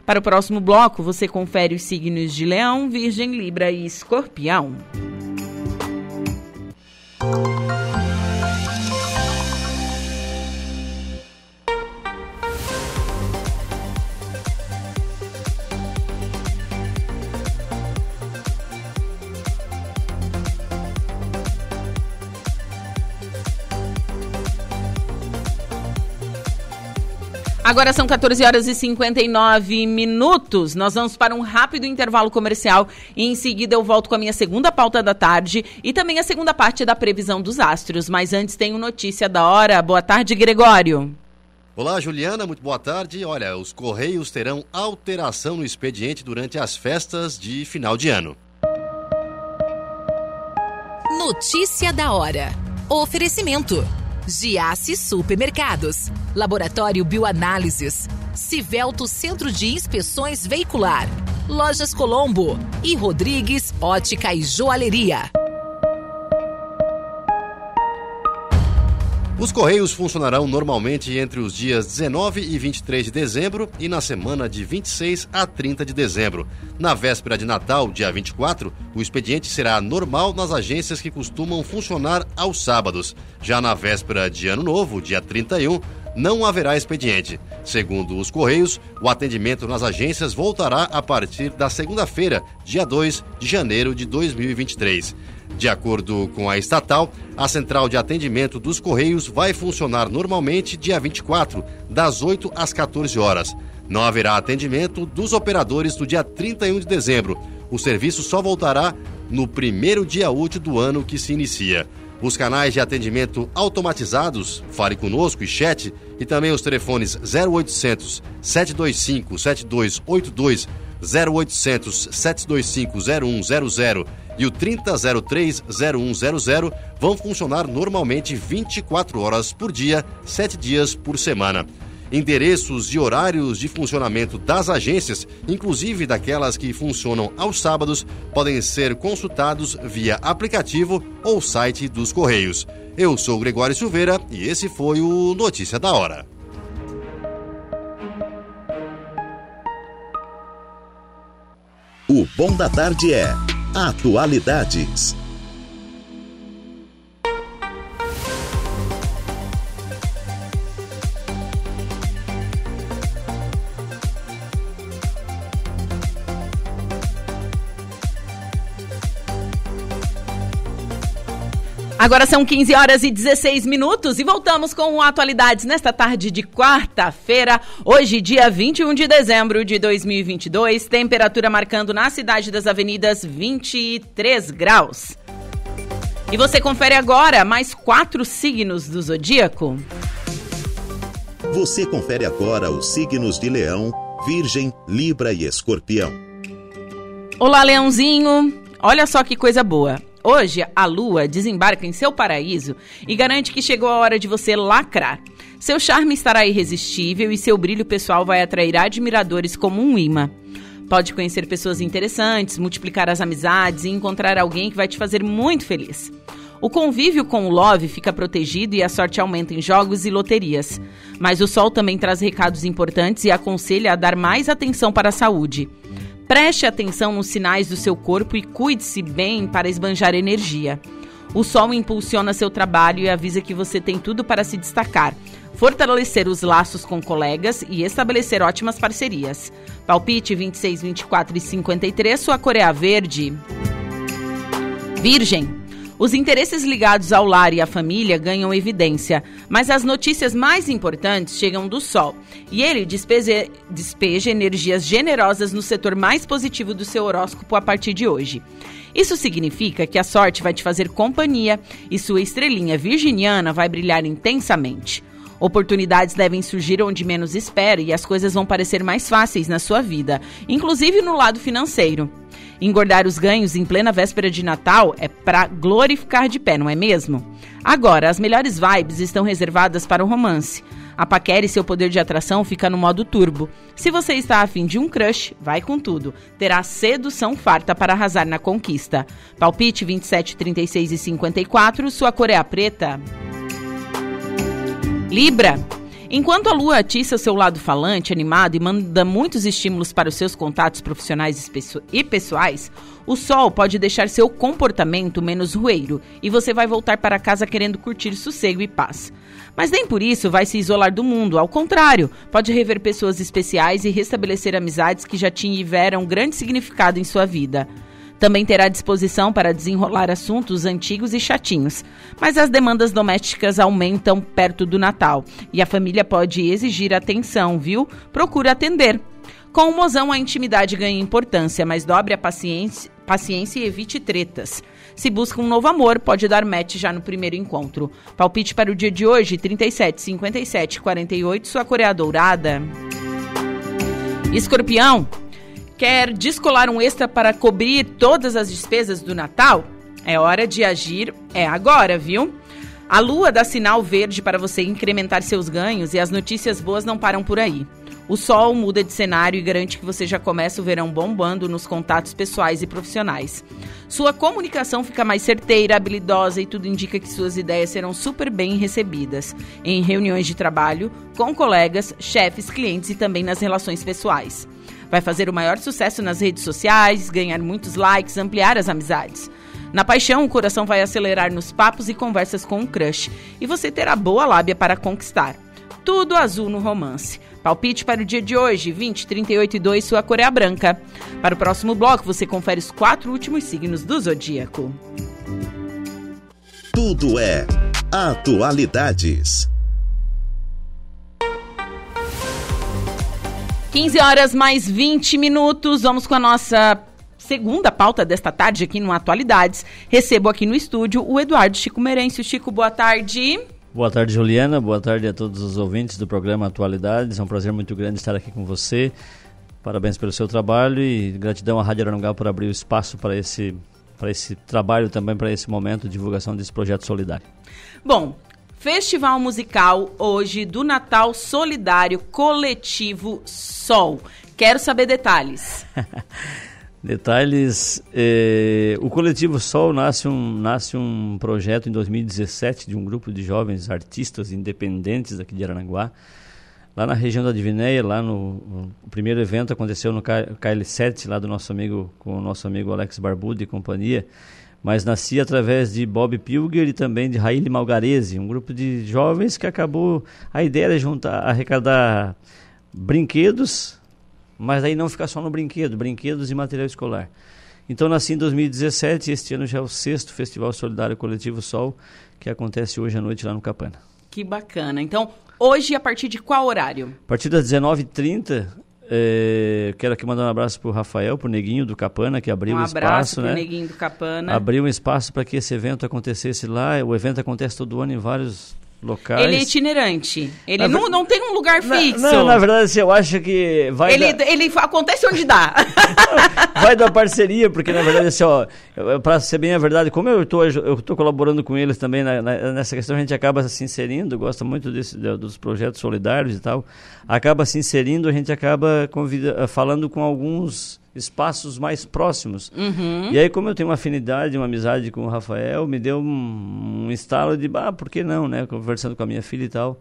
Para o próximo bloco, você confere os signos de Leão, Virgem, Libra e Escorpião. Agora são 14 horas e 59 minutos. Nós vamos para um rápido intervalo comercial e em seguida eu volto com a minha segunda pauta da tarde e também a segunda parte da previsão dos astros. Mas antes tenho notícia da hora. Boa tarde, Gregório. Olá, Juliana, muito boa tarde. Olha, os Correios terão alteração no expediente durante as festas de final de ano. Notícia da hora. Oferecimento. Giasse Supermercados, Laboratório Bioanálises, Civelto Centro de Inspeções Veicular, Lojas Colombo. E Rodrigues Ótica e Joalheria. Os Correios funcionarão normalmente entre os dias 19 e 23 de dezembro e na semana de 26 a 30 de dezembro. Na véspera de Natal, dia 24, o expediente será normal nas agências que costumam funcionar aos sábados. Já na véspera de Ano Novo, dia 31, não haverá expediente. Segundo os Correios, o atendimento nas agências voltará a partir da segunda-feira, dia 2 de janeiro de 2023. De acordo com a estatal, a central de atendimento dos Correios vai funcionar normalmente dia 24, das 8 às 14 horas. Não haverá atendimento dos operadores no dia 31 de dezembro. O serviço só voltará no primeiro dia útil do ano que se inicia. Os canais de atendimento automatizados, Fale Conosco e Chat, e também os telefones 0800 725 7282, 0800 725 0100 e o 3003-0100 vão funcionar normalmente 24 horas por dia, 7 dias por semana. Endereços e horários de funcionamento das agências, inclusive daquelas que funcionam aos sábados, podem ser consultados via aplicativo ou site dos Correios. Eu sou Gregório Silveira e esse foi o Notícia da Hora. Bom da Tarde é Atualidades. Agora são 15 horas e 16 minutos e voltamos com atualidades nesta tarde de quarta-feira, hoje, dia 21 de dezembro de 2022. Temperatura marcando na cidade das avenidas 23 graus. E você confere agora mais quatro signos do zodíaco. Você confere agora os signos de Leão, Virgem, Libra e Escorpião. Olá, Leãozinho! Olha só que coisa boa. Hoje, a lua desembarca em seu paraíso e garante que chegou a hora de você lacrar. Seu charme estará irresistível e seu brilho pessoal vai atrair admiradores como um imã. Pode conhecer pessoas interessantes, multiplicar as amizades e encontrar alguém que vai te fazer muito feliz. O convívio com o Love fica protegido e a sorte aumenta em jogos e loterias. Mas o Sol também traz recados importantes e aconselha a dar mais atenção para a saúde. Preste atenção nos sinais do seu corpo e cuide-se bem para esbanjar energia. O sol impulsiona seu trabalho e avisa que você tem tudo para se destacar, fortalecer os laços com colegas e estabelecer ótimas parcerias. Palpite 26, 24 e 53, sua cor é verde. Virgem. Os interesses ligados ao lar e à família ganham evidência, mas as notícias mais importantes chegam do Sol, e ele despeja, despeja energias generosas no setor mais positivo do seu horóscopo a partir de hoje. Isso significa que a sorte vai te fazer companhia e sua estrelinha virginiana vai brilhar intensamente. Oportunidades devem surgir onde menos espera e as coisas vão parecer mais fáceis na sua vida, inclusive no lado financeiro. Engordar os ganhos em plena véspera de Natal é para glorificar de pé, não é mesmo? Agora, as melhores vibes estão reservadas para o romance. A paquera e seu poder de atração fica no modo turbo. Se você está afim de um crush, vai com tudo. Terá sedução farta para arrasar na conquista. Palpite 27, 36 e 54, sua cor é a preta. Libra. Enquanto a lua atiça seu lado falante, animado e manda muitos estímulos para os seus contatos profissionais e pessoais, o sol pode deixar seu comportamento menos rueiro e você vai voltar para casa querendo curtir sossego e paz. Mas nem por isso vai se isolar do mundo, ao contrário, pode rever pessoas especiais e restabelecer amizades que já tiveram grande significado em sua vida. Também terá disposição para desenrolar assuntos antigos e chatinhos. Mas as demandas domésticas aumentam perto do Natal e a família pode exigir atenção, viu? Procure atender. Com o mozão, a intimidade ganha importância, mas dobre a paciência, paciência e evite tretas. Se busca um novo amor, pode dar match já no primeiro encontro. Palpite para o dia de hoje, 37, 57, 48, sua cor é dourada. Escorpião, Quer descolar um extra para cobrir todas as despesas do Natal? É hora de agir, é agora, viu? A lua dá sinal verde para você incrementar seus ganhos e as notícias boas não param por aí. O sol muda de cenário e garante que você já começa o verão bombando nos contatos pessoais e profissionais. Sua comunicação fica mais certeira, habilidosa e tudo indica que suas ideias serão super bem recebidas em reuniões de trabalho, com colegas, chefes, clientes e também nas relações pessoais. Vai fazer o maior sucesso nas redes sociais, ganhar muitos likes, ampliar as amizades. Na paixão, o coração vai acelerar nos papos e conversas com um crush, e você terá boa lábia para conquistar. Tudo azul no romance. Palpite para o dia de hoje, 20, 38 e 2, sua cor é branca. Para o próximo bloco, você confere os quatro últimos signos do zodíaco. Tudo é atualidades. 15 horas mais 20 minutos. Vamos com a nossa segunda pauta desta tarde aqui no Atualidades. Recebo aqui no estúdio o Eduardo Chico Merencio. Chico, boa tarde. Boa tarde, Juliana. Boa tarde a todos os ouvintes do programa Atualidades. É um prazer muito grande estar aqui com você. Parabéns pelo seu trabalho e gratidão à Rádio Aranguá por abrir o espaço para esse, para esse trabalho também, para esse momento de divulgação desse projeto solidário. Bom, Festival musical hoje do Natal Solidário Coletivo Sol. Quero saber detalhes. detalhes. Eh, o Coletivo Sol nasce um, nasce um projeto em 2017 de um grupo de jovens artistas independentes aqui de Aranaguá. Lá na região da Divinéia, lá no, o primeiro evento aconteceu no KL7, lá do nosso amigo, com o nosso amigo Alex Barbudo e companhia mas nascia através de Bob Pilger e também de Raíli Malgarese, um grupo de jovens que acabou. A ideia era juntar, arrecadar brinquedos, mas aí não ficar só no brinquedo, brinquedos e material escolar. Então nasci em 2017 e este ano já é o sexto Festival Solidário Coletivo Sol, que acontece hoje à noite lá no Capana. Que bacana. Então, hoje a partir de qual horário? A partir das 19h30 é, quero aqui mandar um abraço para o Rafael, para o Neguinho do Capana, que abriu um, um espaço. né? Neguinho do Capana. Abriu um espaço para que esse evento acontecesse lá. O evento acontece todo ano em vários locais. Ele é itinerante. Ele não, não tem um lugar fixo. Não, na verdade, assim, eu acho que vai. Ele, da... ele acontece onde dá. vai da parceria, porque na verdade, assim, ó, para ser bem a verdade, como eu estou eu tô colaborando com eles também na, na, nessa questão, a gente acaba se inserindo, gosta muito desse, dos projetos solidários e tal, acaba se inserindo, a gente acaba convida, falando com alguns espaços mais próximos. Uhum. E aí, como eu tenho uma afinidade, uma amizade com o Rafael, me deu um, um estalo de, ah, por que não, né? Conversando com a minha filha e tal,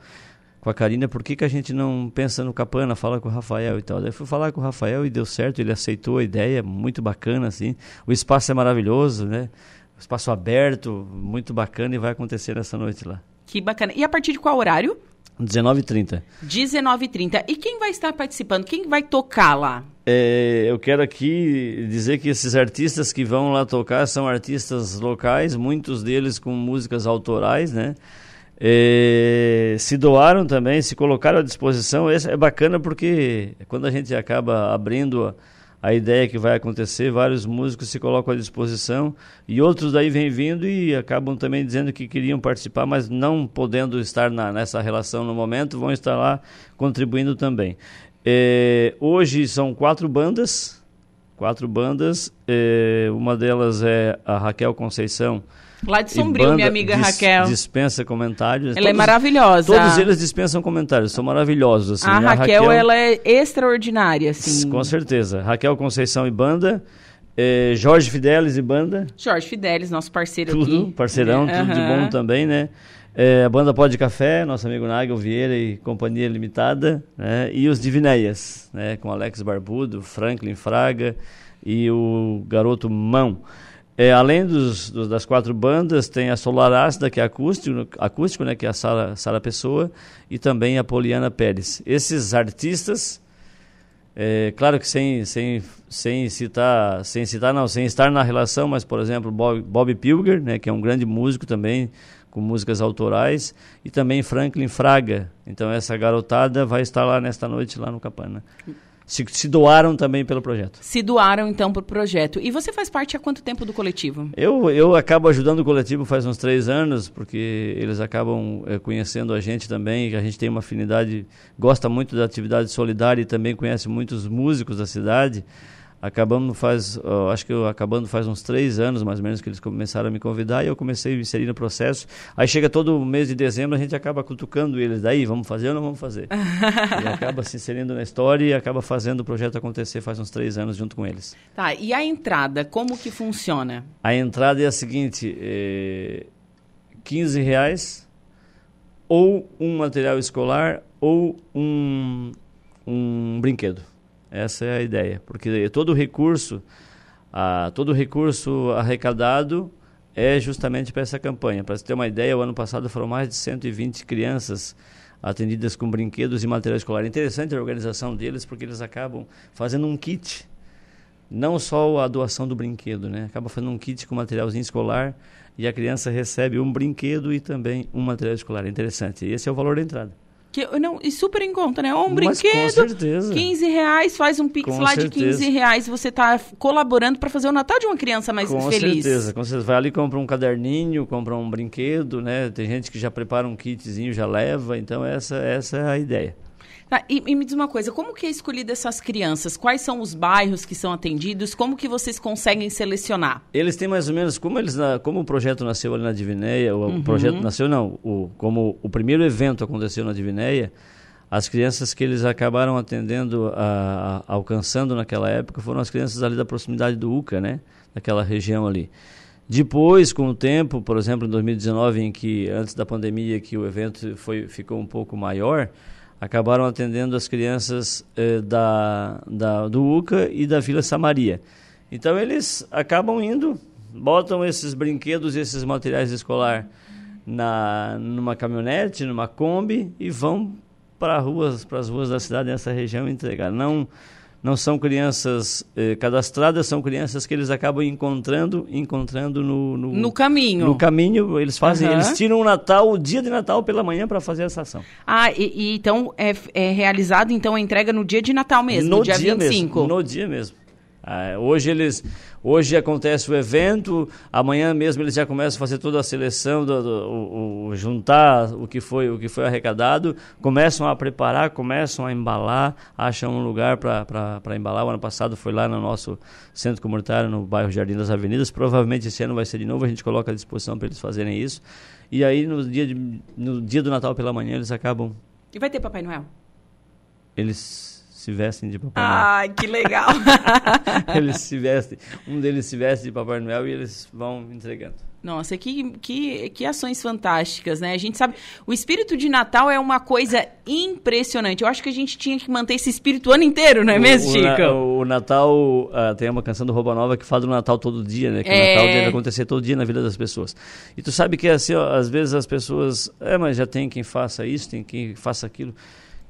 com a Karina, por que, que a gente não pensa no Capana, fala com o Rafael e tal. Daí eu fui falar com o Rafael e deu certo, ele aceitou a ideia, muito bacana, assim. O espaço é maravilhoso, né? O espaço aberto, muito bacana e vai acontecer essa noite lá. Que bacana. E a partir de qual horário? 19h30. 19h30. E quem vai estar participando? Quem vai tocar lá? É, eu quero aqui dizer que esses artistas que vão lá tocar são artistas locais, muitos deles com músicas autorais, né? É, se doaram também, se colocaram à disposição. Isso é bacana porque quando a gente acaba abrindo a, a ideia que vai acontecer, vários músicos se colocam à disposição e outros daí vêm vindo e acabam também dizendo que queriam participar, mas não podendo estar na, nessa relação no momento, vão estar lá contribuindo também. É, hoje são quatro bandas, quatro bandas, é, uma delas é a Raquel Conceição, Lá de Sombrio, minha amiga dis, Raquel. Dispensa comentários. Ela é todos, é maravilhosa. Todos eles dispensam comentários, são maravilhosos. Assim. A, a Raquel, Raquel, ela é extraordinária, assim. Com certeza. Raquel Conceição e banda. Eh, Jorge Fidelis e banda. Jorge Fidelis, nosso parceiro tudo, aqui. Parceirão, é. tudo uhum. de bom também, né? É, a banda Pó de Café, nosso amigo Nagel Vieira e Companhia Limitada, né? e os Divineias, né? com Alex Barbudo, Franklin Fraga e o Garoto Mão. É, além dos, dos, das quatro bandas, tem a Solar Ácida, que é acústico, acústico né, que é a Sara, Sara Pessoa, e também a Poliana Pérez. Esses artistas, é, claro que sem, sem, sem citar, sem citar não, sem estar na relação, mas por exemplo, Bob, Bob Pilger, né, que é um grande músico também, com músicas autorais, e também Franklin Fraga. Então essa garotada vai estar lá nesta noite, lá no Capana. Se, se doaram também pelo projeto. Se doaram então para o projeto. E você faz parte há quanto tempo do coletivo? Eu, eu acabo ajudando o coletivo faz uns três anos, porque eles acabam é, conhecendo a gente também, a gente tem uma afinidade, gosta muito da atividade solidária e também conhece muitos músicos da cidade. Acabamos faz, acho que eu, acabando faz uns três anos mais ou menos que eles começaram a me convidar e eu comecei a me inserir no processo. Aí chega todo mês de dezembro a gente acaba cutucando eles, daí vamos fazer ou não vamos fazer? e acaba se inserindo na história e acaba fazendo o projeto acontecer faz uns três anos junto com eles. Tá, e a entrada, como que funciona? A entrada é a seguinte, é 15 reais ou um material escolar ou um, um brinquedo. Essa é a ideia, porque todo recurso, ah, todo recurso arrecadado é justamente para essa campanha. Para você ter uma ideia, o ano passado foram mais de 120 crianças atendidas com brinquedos e material escolar. Interessante a organização deles, porque eles acabam fazendo um kit, não só a doação do brinquedo, né? Acaba fazendo um kit com materialzinho escolar e a criança recebe um brinquedo e também um material escolar. Interessante. Esse é o valor da entrada. Que, não, e super em conta, né? Um Mas brinquedo, com certeza. 15 reais, faz um pix com lá certeza. de 15 reais. Você está colaborando para fazer o Natal de uma criança mais com feliz. Com certeza, com certeza. Vai ali, compra um caderninho, compra um brinquedo, né? Tem gente que já prepara um kitzinho, já leva. Então, essa, essa é a ideia. Tá, e, e, me diz uma coisa, como que é escolhida essas crianças? Quais são os bairros que são atendidos? Como que vocês conseguem selecionar? Eles têm mais ou menos, como eles como o projeto nasceu ali na Divinéia, o uhum. projeto nasceu não, o, como o primeiro evento aconteceu na Divinéia, as crianças que eles acabaram atendendo, a, a, alcançando naquela época, foram as crianças ali da proximidade do UCA, né? Daquela região ali. Depois, com o tempo, por exemplo, em 2019, em que antes da pandemia, que o evento foi, ficou um pouco maior, acabaram atendendo as crianças eh, da, da, do UCA e da Vila Samaria. Então eles acabam indo, botam esses brinquedos e esses materiais escolar na numa caminhonete, numa Kombi e vão para ruas, para as ruas da cidade nessa região entregar. Não não são crianças eh, cadastradas, são crianças que eles acabam encontrando, encontrando no, no, no caminho. No caminho, eles fazem, uhum. eles tiram o Natal, o dia de Natal pela manhã para fazer essa ação. Ah, e, e, então é, é realizado então a entrega no dia de Natal mesmo, no, dia, dia 25. Mesmo, no dia mesmo. Ah, hoje eles Hoje acontece o evento, amanhã mesmo eles já começam a fazer toda a seleção, do, do o, o, juntar o que, foi, o que foi arrecadado, começam a preparar, começam a embalar, acham um lugar para embalar. O ano passado foi lá no nosso centro comunitário, no bairro Jardim das Avenidas. Provavelmente esse ano vai ser de novo, a gente coloca à disposição para eles fazerem isso. E aí no dia, de, no dia do Natal pela manhã eles acabam. E vai ter Papai Noel? Eles se vestem de Papai Noel. Ai, que legal! eles se vestem, um deles se veste de Papai Noel e eles vão entregando. Nossa, que, que, que ações fantásticas, né? A gente sabe, o espírito de Natal é uma coisa impressionante. Eu acho que a gente tinha que manter esse espírito o ano inteiro, não é mesmo, Chico? O, o Natal, uh, tem uma canção do Rouba Nova que fala do Natal todo dia, né? Que é... o Natal deve acontecer todo dia na vida das pessoas. E tu sabe que assim, ó, às vezes as pessoas, é, mas já tem quem faça isso, tem quem faça aquilo.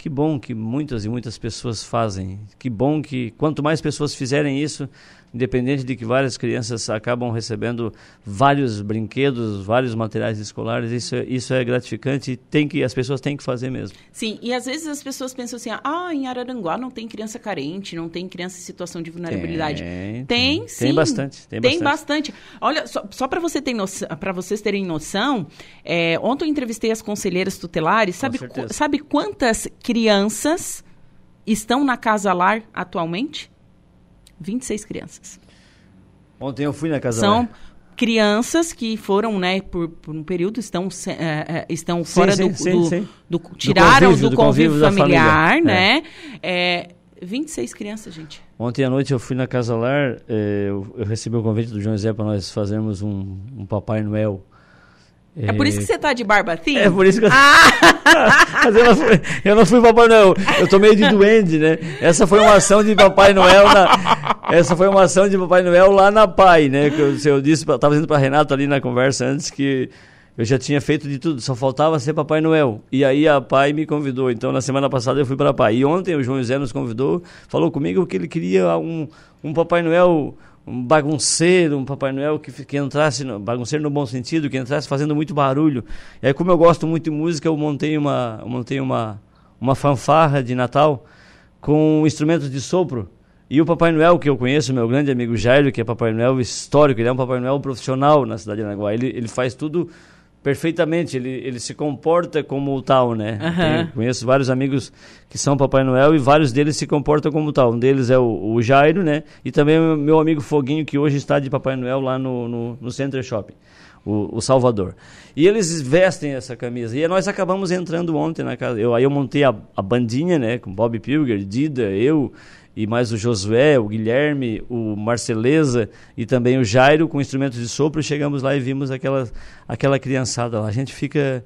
Que bom que muitas e muitas pessoas fazem. Que bom que quanto mais pessoas fizerem isso, independente de que várias crianças acabam recebendo vários brinquedos, vários materiais escolares, isso, é, isso é gratificante e tem que, as pessoas têm que fazer mesmo. Sim, e às vezes as pessoas pensam assim, ah, em Araranguá não tem criança carente, não tem criança em situação de vulnerabilidade. Tem, tem, tem sim. Tem bastante. Tem, tem bastante. bastante. Olha, só, só para você ter para vocês terem noção, é, ontem eu entrevistei as conselheiras tutelares, sabe, sabe quantas crianças estão na Casa Lar atualmente? 26 crianças. Ontem eu fui na casa São crianças que foram, né, por, por um período, estão, é, estão fora sim, do, sim, do, sim. do, do, Tiraram do convívio, do convívio familiar, né? É. É, 26 crianças, gente. Ontem à noite eu fui na Casa Lar, eu, eu, recebi o convite do João Zé para nós fazermos um, um Papai Noel É por isso que você tá de barba assim? É por isso que eu... Ah! Mas eu não, fui, eu não fui Papai Noel. Eu tô meio de duende, né? Essa foi uma ação de Papai Noel na... Essa foi uma ação de Papai Noel lá na Pai, né? Que eu, eu disse, eu tava dizendo pra Renato ali na conversa antes que eu já tinha feito de tudo, só faltava ser Papai Noel. E aí a Pai me convidou. Então na semana passada eu fui para a Pai. E ontem o João José nos convidou, falou comigo que ele queria um, um Papai Noel um bagunceiro, um Papai Noel que, que entrasse, no, bagunceiro no bom sentido, que entrasse fazendo muito barulho. E aí, como eu gosto muito de música, eu montei uma, eu montei uma, uma fanfarra de Natal com instrumentos de sopro. E o Papai Noel, que eu conheço, meu grande amigo Jairo, que é Papai Noel histórico, ele é um Papai Noel profissional na cidade de Anaguá. Ele, ele faz tudo perfeitamente, ele, ele se comporta como tal, né? Tenho- conheço vários amigos que são Papai Noel e vários deles se comportam como tal. Um deles é o, o Jairo, né? E também o meu amigo Foguinho, que hoje está de Papai Noel lá no, no, no Center Shopping, o, o Salvador. E eles vestem essa camisa. E nós acabamos entrando ontem na casa. Eu, aí eu montei a, a bandinha, né? Com Bob Pilger, Dida, eu e mais o Josué, o Guilherme, o Marceleza e também o Jairo com instrumentos de sopro. Chegamos lá e vimos aquela, aquela criançada lá. A gente fica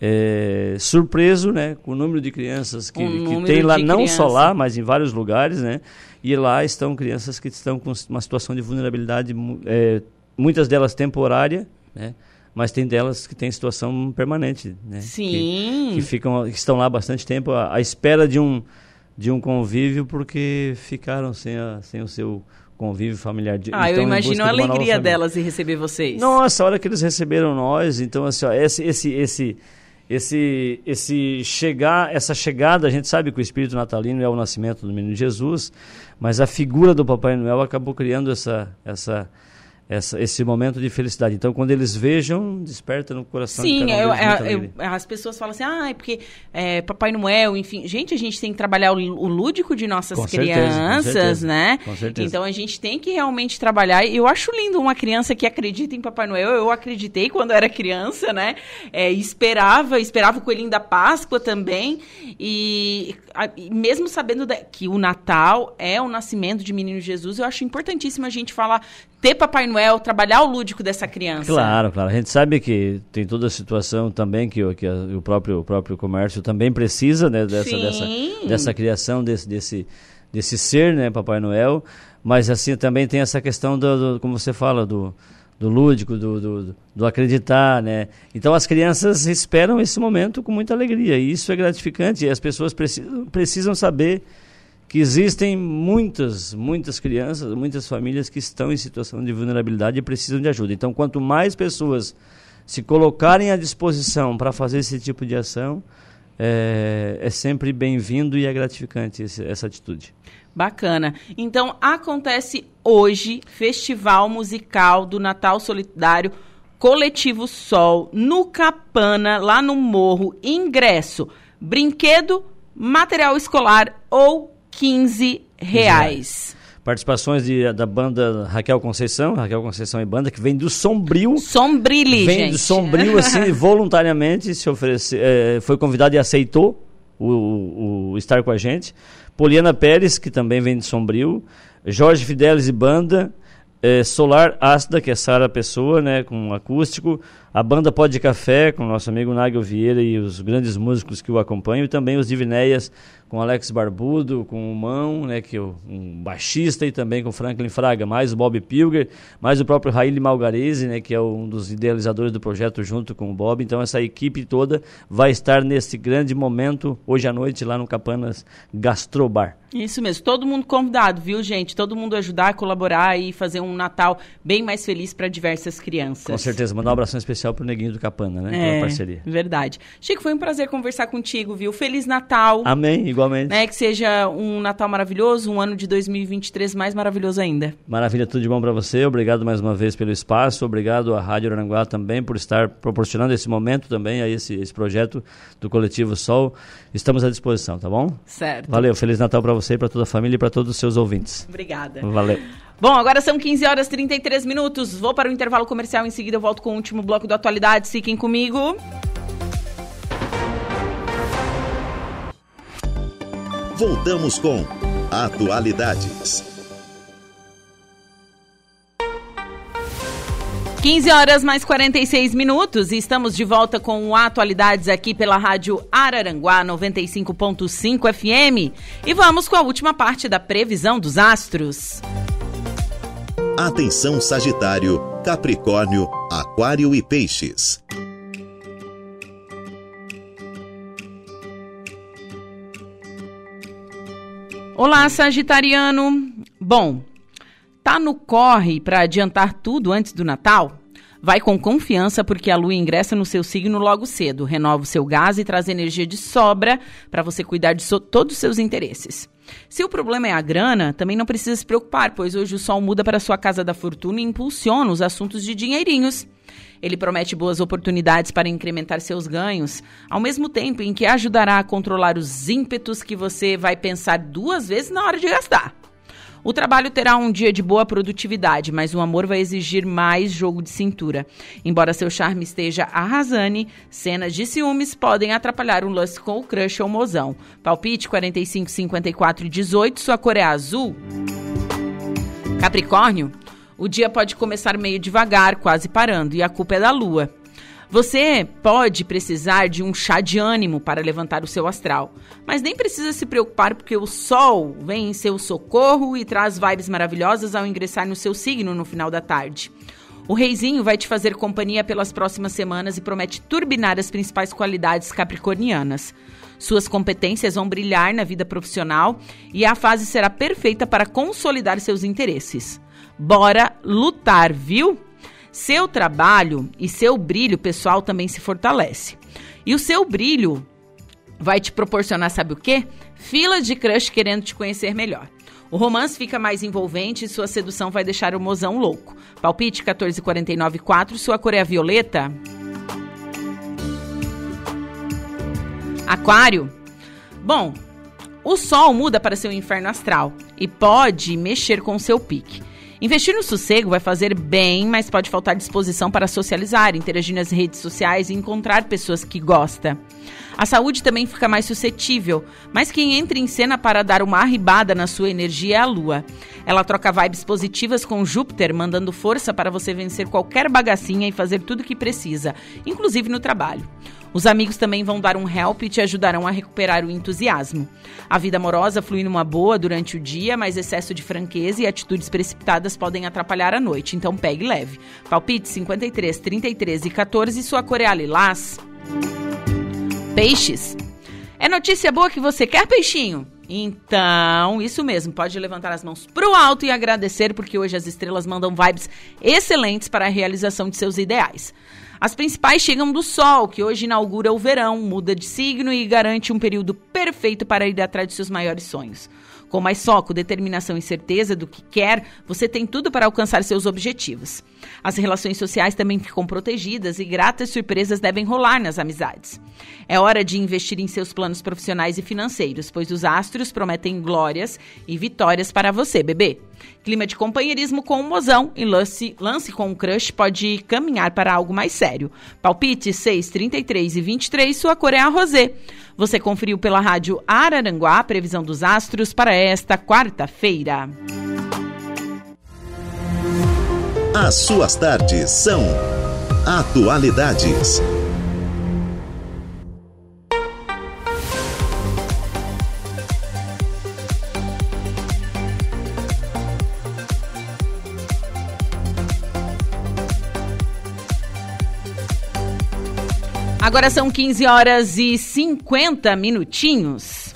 é, surpreso né, com o número de crianças que, que tem lá, não só criança. lá, mas em vários lugares. Né, e lá estão crianças que estão com uma situação de vulnerabilidade, é, muitas delas temporária, né, mas tem delas que têm situação permanente. Né, que- Sim. que ficam que estão lá bastante tempo à, à espera de um de um convívio porque ficaram sem, a, sem o seu convívio familiar. De- Ah, eu então, em imagino a de alegria família. delas em receber vocês. Nossa, a hora que eles receberam nós, então assim, ó, esse esse esse esse esse chegar, essa chegada, a gente sabe que o espírito natalino é o nascimento do menino Jesus, mas a figura do Papai Noel acabou criando essa essa essa, esse momento de felicidade. Então, quando eles vejam, desperta no coração de Sim, cada um eu- muita eu- alegria. eu- as pessoas falam assim, ah, é porque é, Papai Noel, enfim. Gente, a gente tem que trabalhar o, o lúdico de nossas Com certeza, crianças, certeza, né? com certeza. Então a gente tem que realmente trabalhar. Eu acho lindo uma criança que acredita em Papai Noel. Eu acreditei quando era criança, né? É, esperava, esperava o coelhinho da Páscoa também. E, a- e mesmo sabendo da- que o Natal é o nascimento de Menino Jesus, eu acho importantíssimo a gente falar, ter Papai Noel, trabalhar o lúdico dessa criança. Claro, claro. A gente sabe que tem toda a situação também que, o- que a- o, próprio, o próprio comércio também precisa né, dessa, Sim. dessa, dessa criação desse, desse, desse ser, né, Papai Noel. Mas assim também tem essa questão do, do- como você fala, do, do lúdico, do, do, do acreditar, né? Então as crianças esperam esse momento com muita alegria e isso é gratificante. E as pessoas precisam, precisam saber que existem muitas, muitas crianças, muitas famílias que estão em situação de vulnerabilidade e precisam de ajuda. Então, quanto mais pessoas se colocarem à disposição para fazer esse tipo de ação, é, é sempre bem-vindo e é gratificante esse- essa atitude. Bacana. Então, acontece hoje Festival Musical do Natal Solidário Coletivo Sol, no Capana, lá no Morro. Ingresso, brinquedo, material escolar ou 15 reais. Participações de- da banda Raquel Conceição, Raquel Conceição e banda, que vem do Sombrio, Sombrile, vem gente. do Sombrio, assim, voluntariamente se ofereceu, eh, foi convidado e aceitou o, o- o estar com a gente. Poliana Pérez, que também vem de Sombrio. Jorge Fidelis e banda. eh, Solar Ácida, que é Sara Pessoa, né, com acústico. A banda Pó de Café, com o nosso amigo Nagel Vieira e os grandes músicos que o acompanham. E também os Divinéias, com Alex Barbudo, com o Mão, né, que é o- um baixista, e também com Franklin Fraga, mais o Bob Pilger, mais o próprio Raíli Malgarese, né, que é um dos idealizadores do projeto junto com o Bob. Então essa equipe toda vai estar nesse grande momento hoje à noite lá no Capanas Gastrobar. Isso mesmo, todo mundo convidado, viu, gente? Todo mundo ajudar, colaborar e fazer um Natal bem mais feliz para diversas crianças. Com certeza, mandar um abração especial pro Neguinho do Capana, né, pela É, parceria. verdade. Chico, foi um prazer conversar contigo, viu? Feliz Natal. Amém, igualmente. Né, que seja um Natal maravilhoso, um ano de 2023 mais maravilhoso ainda. Maravilha, tudo de bom para você. Obrigado mais uma vez pelo espaço. Obrigado à Rádio Aranguá também por estar proporcionando esse momento também a esse, esse projeto do Coletivo Sol. Estamos à disposição, tá bom? Certo. Valeu, Feliz Natal para você, para toda a família e para todos os seus ouvintes. Obrigada. Valeu. Bom, agora são 15 horas e 33 minutos. Vou para o intervalo comercial. Em seguida, eu volto com o último bloco do Atualidades. Fiquem comigo. Voltamos com Atualidades. 15 horas mais 46 minutos e estamos de volta com atualidades aqui pela Rádio Araranguá 95.5 FM. E vamos com a última parte da previsão dos astros. Atenção Sagitário, Capricórnio, Aquário e Peixes. Olá, Sagitariano. Bom, tá no corre para adiantar tudo antes do Natal? Vai com confiança porque a lua ingressa no seu signo logo cedo, renova o seu gás e traz energia de sobra para você cuidar de so todos os seus interesses. Se o problema é a grana, também não precisa se preocupar, pois hoje o sol muda para sua casa da fortuna e impulsiona os assuntos de dinheirinhos. Ele promete boas oportunidades para incrementar seus ganhos, ao mesmo tempo em que ajudará a controlar os ímpetos que você vai pensar duas vezes na hora de gastar. O trabalho terá um dia de boa produtividade, mas o amor vai exigir mais jogo de cintura. Embora seu charme esteja arrasane, cenas de ciúmes podem atrapalhar um lance com o crush ou mozão. Palpite 45, 54 e 18, sua cor é azul. Capricórnio, o dia pode começar meio devagar, quase parando, e a culpa é da lua. Você pode precisar de um chá de ânimo para levantar o seu astral, mas nem precisa se preocupar porque o Sol vem em seu socorro e traz vibes maravilhosas ao ingressar no seu signo no final da tarde. O reizinho vai te fazer companhia pelas próximas semanas e promete turbinar as principais qualidades capricornianas. Suas competências vão brilhar na vida profissional e a fase será perfeita para consolidar seus interesses. Bora lutar, viu? Seu trabalho e seu brilho pessoal também se fortalece. E o seu brilho vai te proporcionar, sabe o quê? Fila de crush querendo te conhecer melhor. O romance fica mais envolvente e sua sedução vai deixar o mozão louco. Palpite 14494, sua cor é violeta. Aquário. Bom, o sol muda para seu inferno astral e pode mexer com seu pique. Investir no sossego vai fazer bem, mas pode faltar disposição para socializar, interagir nas redes sociais e encontrar pessoas que gosta. A saúde também fica mais suscetível, mas quem entra em cena para dar uma arribada na sua energia é a Lua. Ela troca vibes positivas com Júpiter, mandando força para você vencer qualquer bagacinha e fazer tudo o que precisa, inclusive no trabalho. Os amigos também vão dar um help e te ajudarão a recuperar o entusiasmo. A vida amorosa flui numa boa durante o dia, mas excesso de franqueza e atitudes precipitadas podem atrapalhar a noite, então pegue leve. Palpite 53, 33 e 14, sua cor é lilás. Peixes. É notícia boa que você quer, peixinho? Então, isso mesmo, pode levantar as mãos pro alto e agradecer, porque hoje as estrelas mandam vibes excelentes para a realização de seus ideais. As principais chegam do Sol, que hoje inaugura o verão, muda de signo e garante um período perfeito para ir atrás de seus maiores sonhos. Com mais foco, determinação e certeza do que quer, você tem tudo para alcançar seus objetivos. As relações sociais também ficam protegidas e gratas surpresas devem rolar nas amizades. É hora de investir em seus planos profissionais e financeiros, pois os astros prometem glórias e vitórias para você, bebê. Clima de companheirismo com o mozão e lance, lance com o crush pode caminhar para algo mais sério. Palpite 6, 33 e 23, sua cor é a rosé. Você conferiu pela rádio Araranguá a previsão dos astros para esta quarta-feira. As suas tardes são Atualidades. Agora são 15 horas e 50 minutinhos.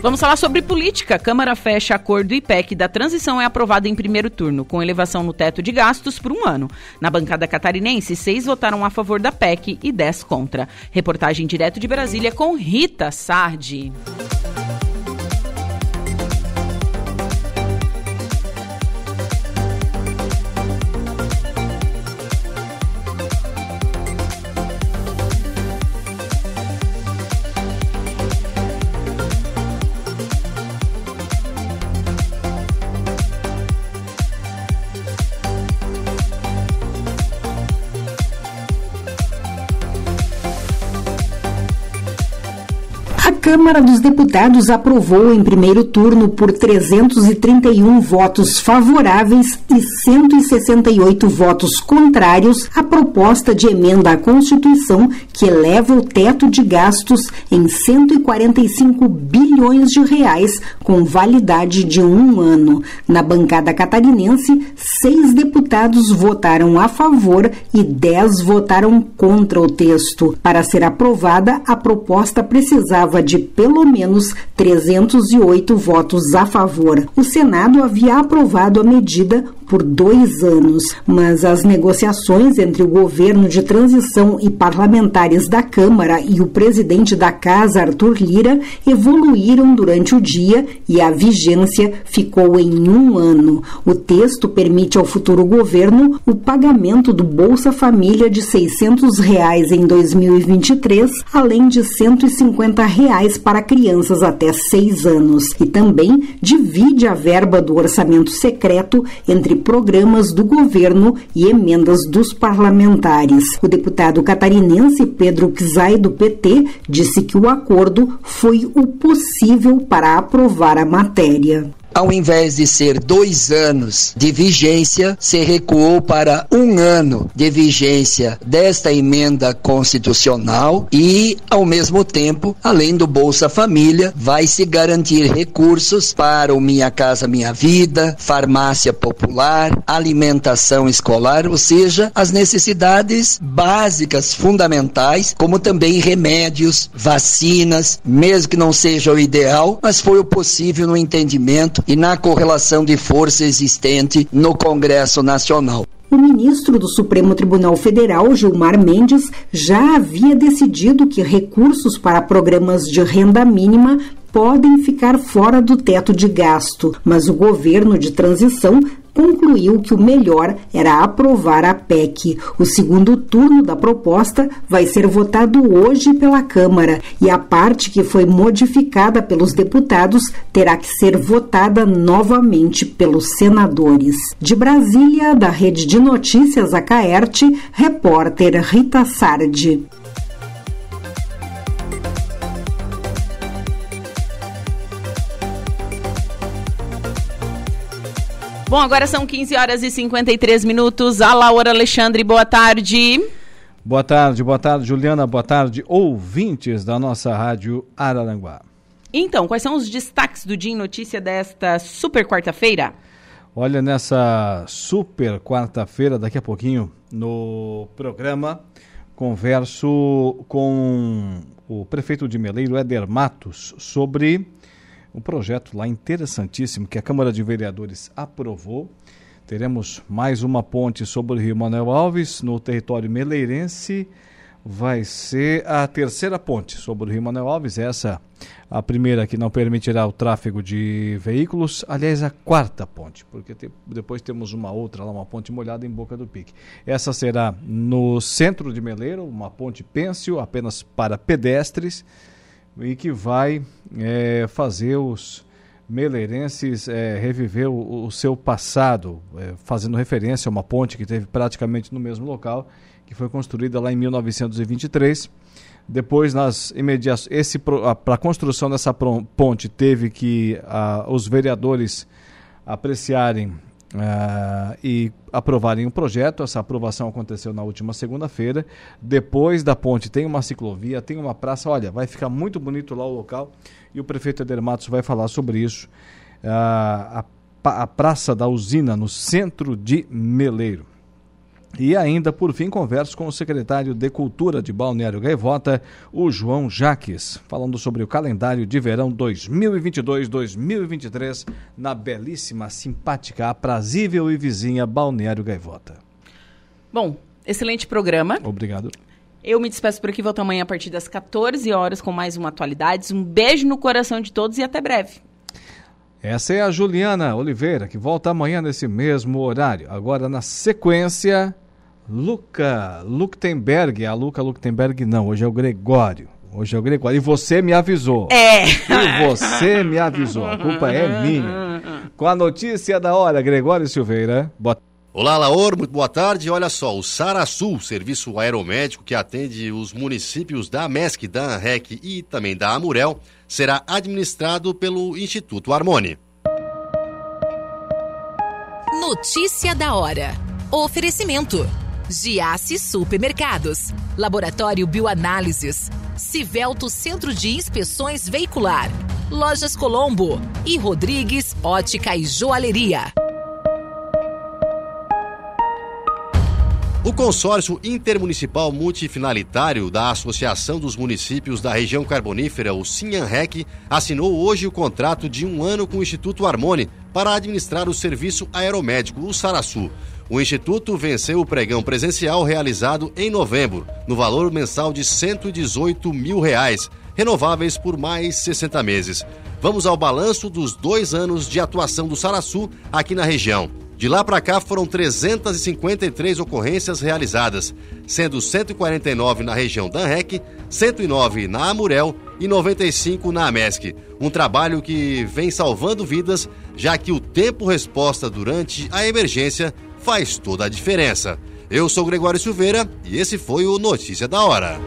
Vamos falar sobre política. Câmara fecha acordo IPEC da transição é aprovado em primeiro turno, com elevação no teto de gastos por um ano. Na bancada catarinense, seis votaram a favor da PEC e dez contra. Reportagem direto de Brasília com Rita Sardi. Câmara dos Deputados aprovou em primeiro turno por 331 votos favoráveis e 168 votos contrários a proposta de emenda à Constituição que eleva o teto de gastos em 145 bilhões de reais com validade de um ano. Na bancada catarinense, seis deputados votaram a favor e dez votaram contra o texto. Para ser aprovada, a proposta precisava de pelo menos 308 votos a favor. O Senado havia aprovado a medida por dois anos, mas as negociações entre o governo de transição e parlamentares da Câmara e o presidente da Casa, Arthur Lira, evoluíram durante o dia e a vigência ficou em um ano. O texto permite ao futuro governo o pagamento do Bolsa Família de 600 reais em 2023, além de 150 reais para crianças até seis anos, e também divide a verba do orçamento secreto entre programas do governo e emendas dos parlamentares. O deputado catarinense Pedro Kzai, do PT, disse que o acordo foi o possível para aprovar a matéria ao invés de ser dois anos de vigência, se recuou para um ano de vigência desta emenda constitucional e, ao mesmo tempo, além do Bolsa Família, vai se garantir recursos para o Minha Casa Minha Vida, farmácia popular, alimentação escolar, ou seja, as necessidades básicas, fundamentais, como também remédios, vacinas, mesmo que não seja o ideal, mas foi o possível no entendimento e na correlação de força existente no Congresso Nacional. O ministro do Supremo Tribunal Federal, Gilmar Mendes, já havia decidido que recursos para programas de renda mínima podem ficar fora do teto de gasto, mas o governo de transição concluiu que o melhor era aprovar a PEC. O segundo turno da proposta vai ser votado hoje pela Câmara e a parte que foi modificada pelos deputados terá que ser votada novamente pelos senadores. De Brasília, da Rede de Notícias Acaerte, repórter Rita Sardi. Bom, agora são 15 horas e 53 minutos. A Laura Alexandre, boa tarde. Boa tarde, boa tarde, Juliana, boa tarde, ouvintes da nossa rádio Araranguá. Então, quais são os destaques do Dia em Notícia desta super quarta-feira? Olha, nessa super quarta-feira, daqui a pouquinho, no programa, converso com o prefeito de Meleiro, Éder Matos, sobre um projeto lá interessantíssimo que a Câmara de Vereadores aprovou. Teremos mais uma ponte sobre o Rio Manuel Alves no território meleirense. Vai ser a terceira ponte sobre o Rio Manuel Alves. Essa, a primeira que não permitirá o tráfego de veículos. Aliás, a quarta ponte, porque te, depois temos uma outra lá, uma ponte molhada em Boca do Pique. Essa será no centro de Meleiro, uma ponte pêncil, apenas para pedestres e que vai é, fazer os meleirenses é, reviver o, o, seu passado, é, fazendo referência a uma ponte que teve praticamente no mesmo local, que foi construída lá em 1923. Depois, nas imediações, para a construção dessa ponte, teve que a, os vereadores apreciarem Uh, e aprovarem o um projeto. Essa aprovação aconteceu na última segunda-feira. Depois da ponte tem uma ciclovia, tem uma praça. Olha, vai ficar muito bonito lá o local e o prefeito Eder Matos vai falar sobre isso. Uh, a, a Praça da Usina, no centro de Meleiro. E ainda, por fim, converso com o secretário de Cultura de Balneário Gaivota, o João Jaques, falando sobre o calendário de verão 2022-2023 na belíssima, simpática, aprazível e vizinha Balneário Gaivota. Bom, excelente programa. Obrigado. Eu me despeço por aqui, volto amanhã a partir das 14 horas com mais uma Atualidades. Um beijo no coração de todos e até breve. Essa é a Juliana Oliveira, que volta amanhã nesse mesmo horário. Agora, na sequência, Luca Luktenberg. A Luca Luktenberg não, hoje é o Gregório. Hoje é o Gregório. E você me avisou. É. E você me avisou. A culpa é minha. Com a notícia da hora, Gregório Silveira. Boa Olá, Laor, muito boa tarde. Olha só, o SARASUL, serviço aeromédico que atende os municípios da MESC, da ANREC e também da AMUREL, será administrado pelo Instituto Harmoni. Notícia da hora. Oferecimento. Giasse Supermercados. Laboratório Bioanálises. Civelto Centro de Inspeções Veicular. Lojas Colombo. E Rodrigues Ótica e Joalheria. O consórcio intermunicipal multifinalitário da Associação dos Municípios da Região Carbonífera, o Sinhanrec, assinou hoje o contrato de um ano com o Instituto Harmoni para administrar o serviço aeromédico, o Saraçu. O Instituto venceu o pregão presencial realizado em novembro, no valor mensal de 118 mil reais, renováveis por mais 60 meses. Vamos ao balanço dos dois anos de atuação do Saraçu aqui na região. De lá para cá foram 353 ocorrências realizadas, sendo 149 na região da ANREC, 109 na Amurel e 95 na AMESC. Um trabalho que vem salvando vidas, já que o tempo-resposta durante a emergência faz toda a diferença. Eu sou Gregório Silveira e esse foi o Notícia da Hora.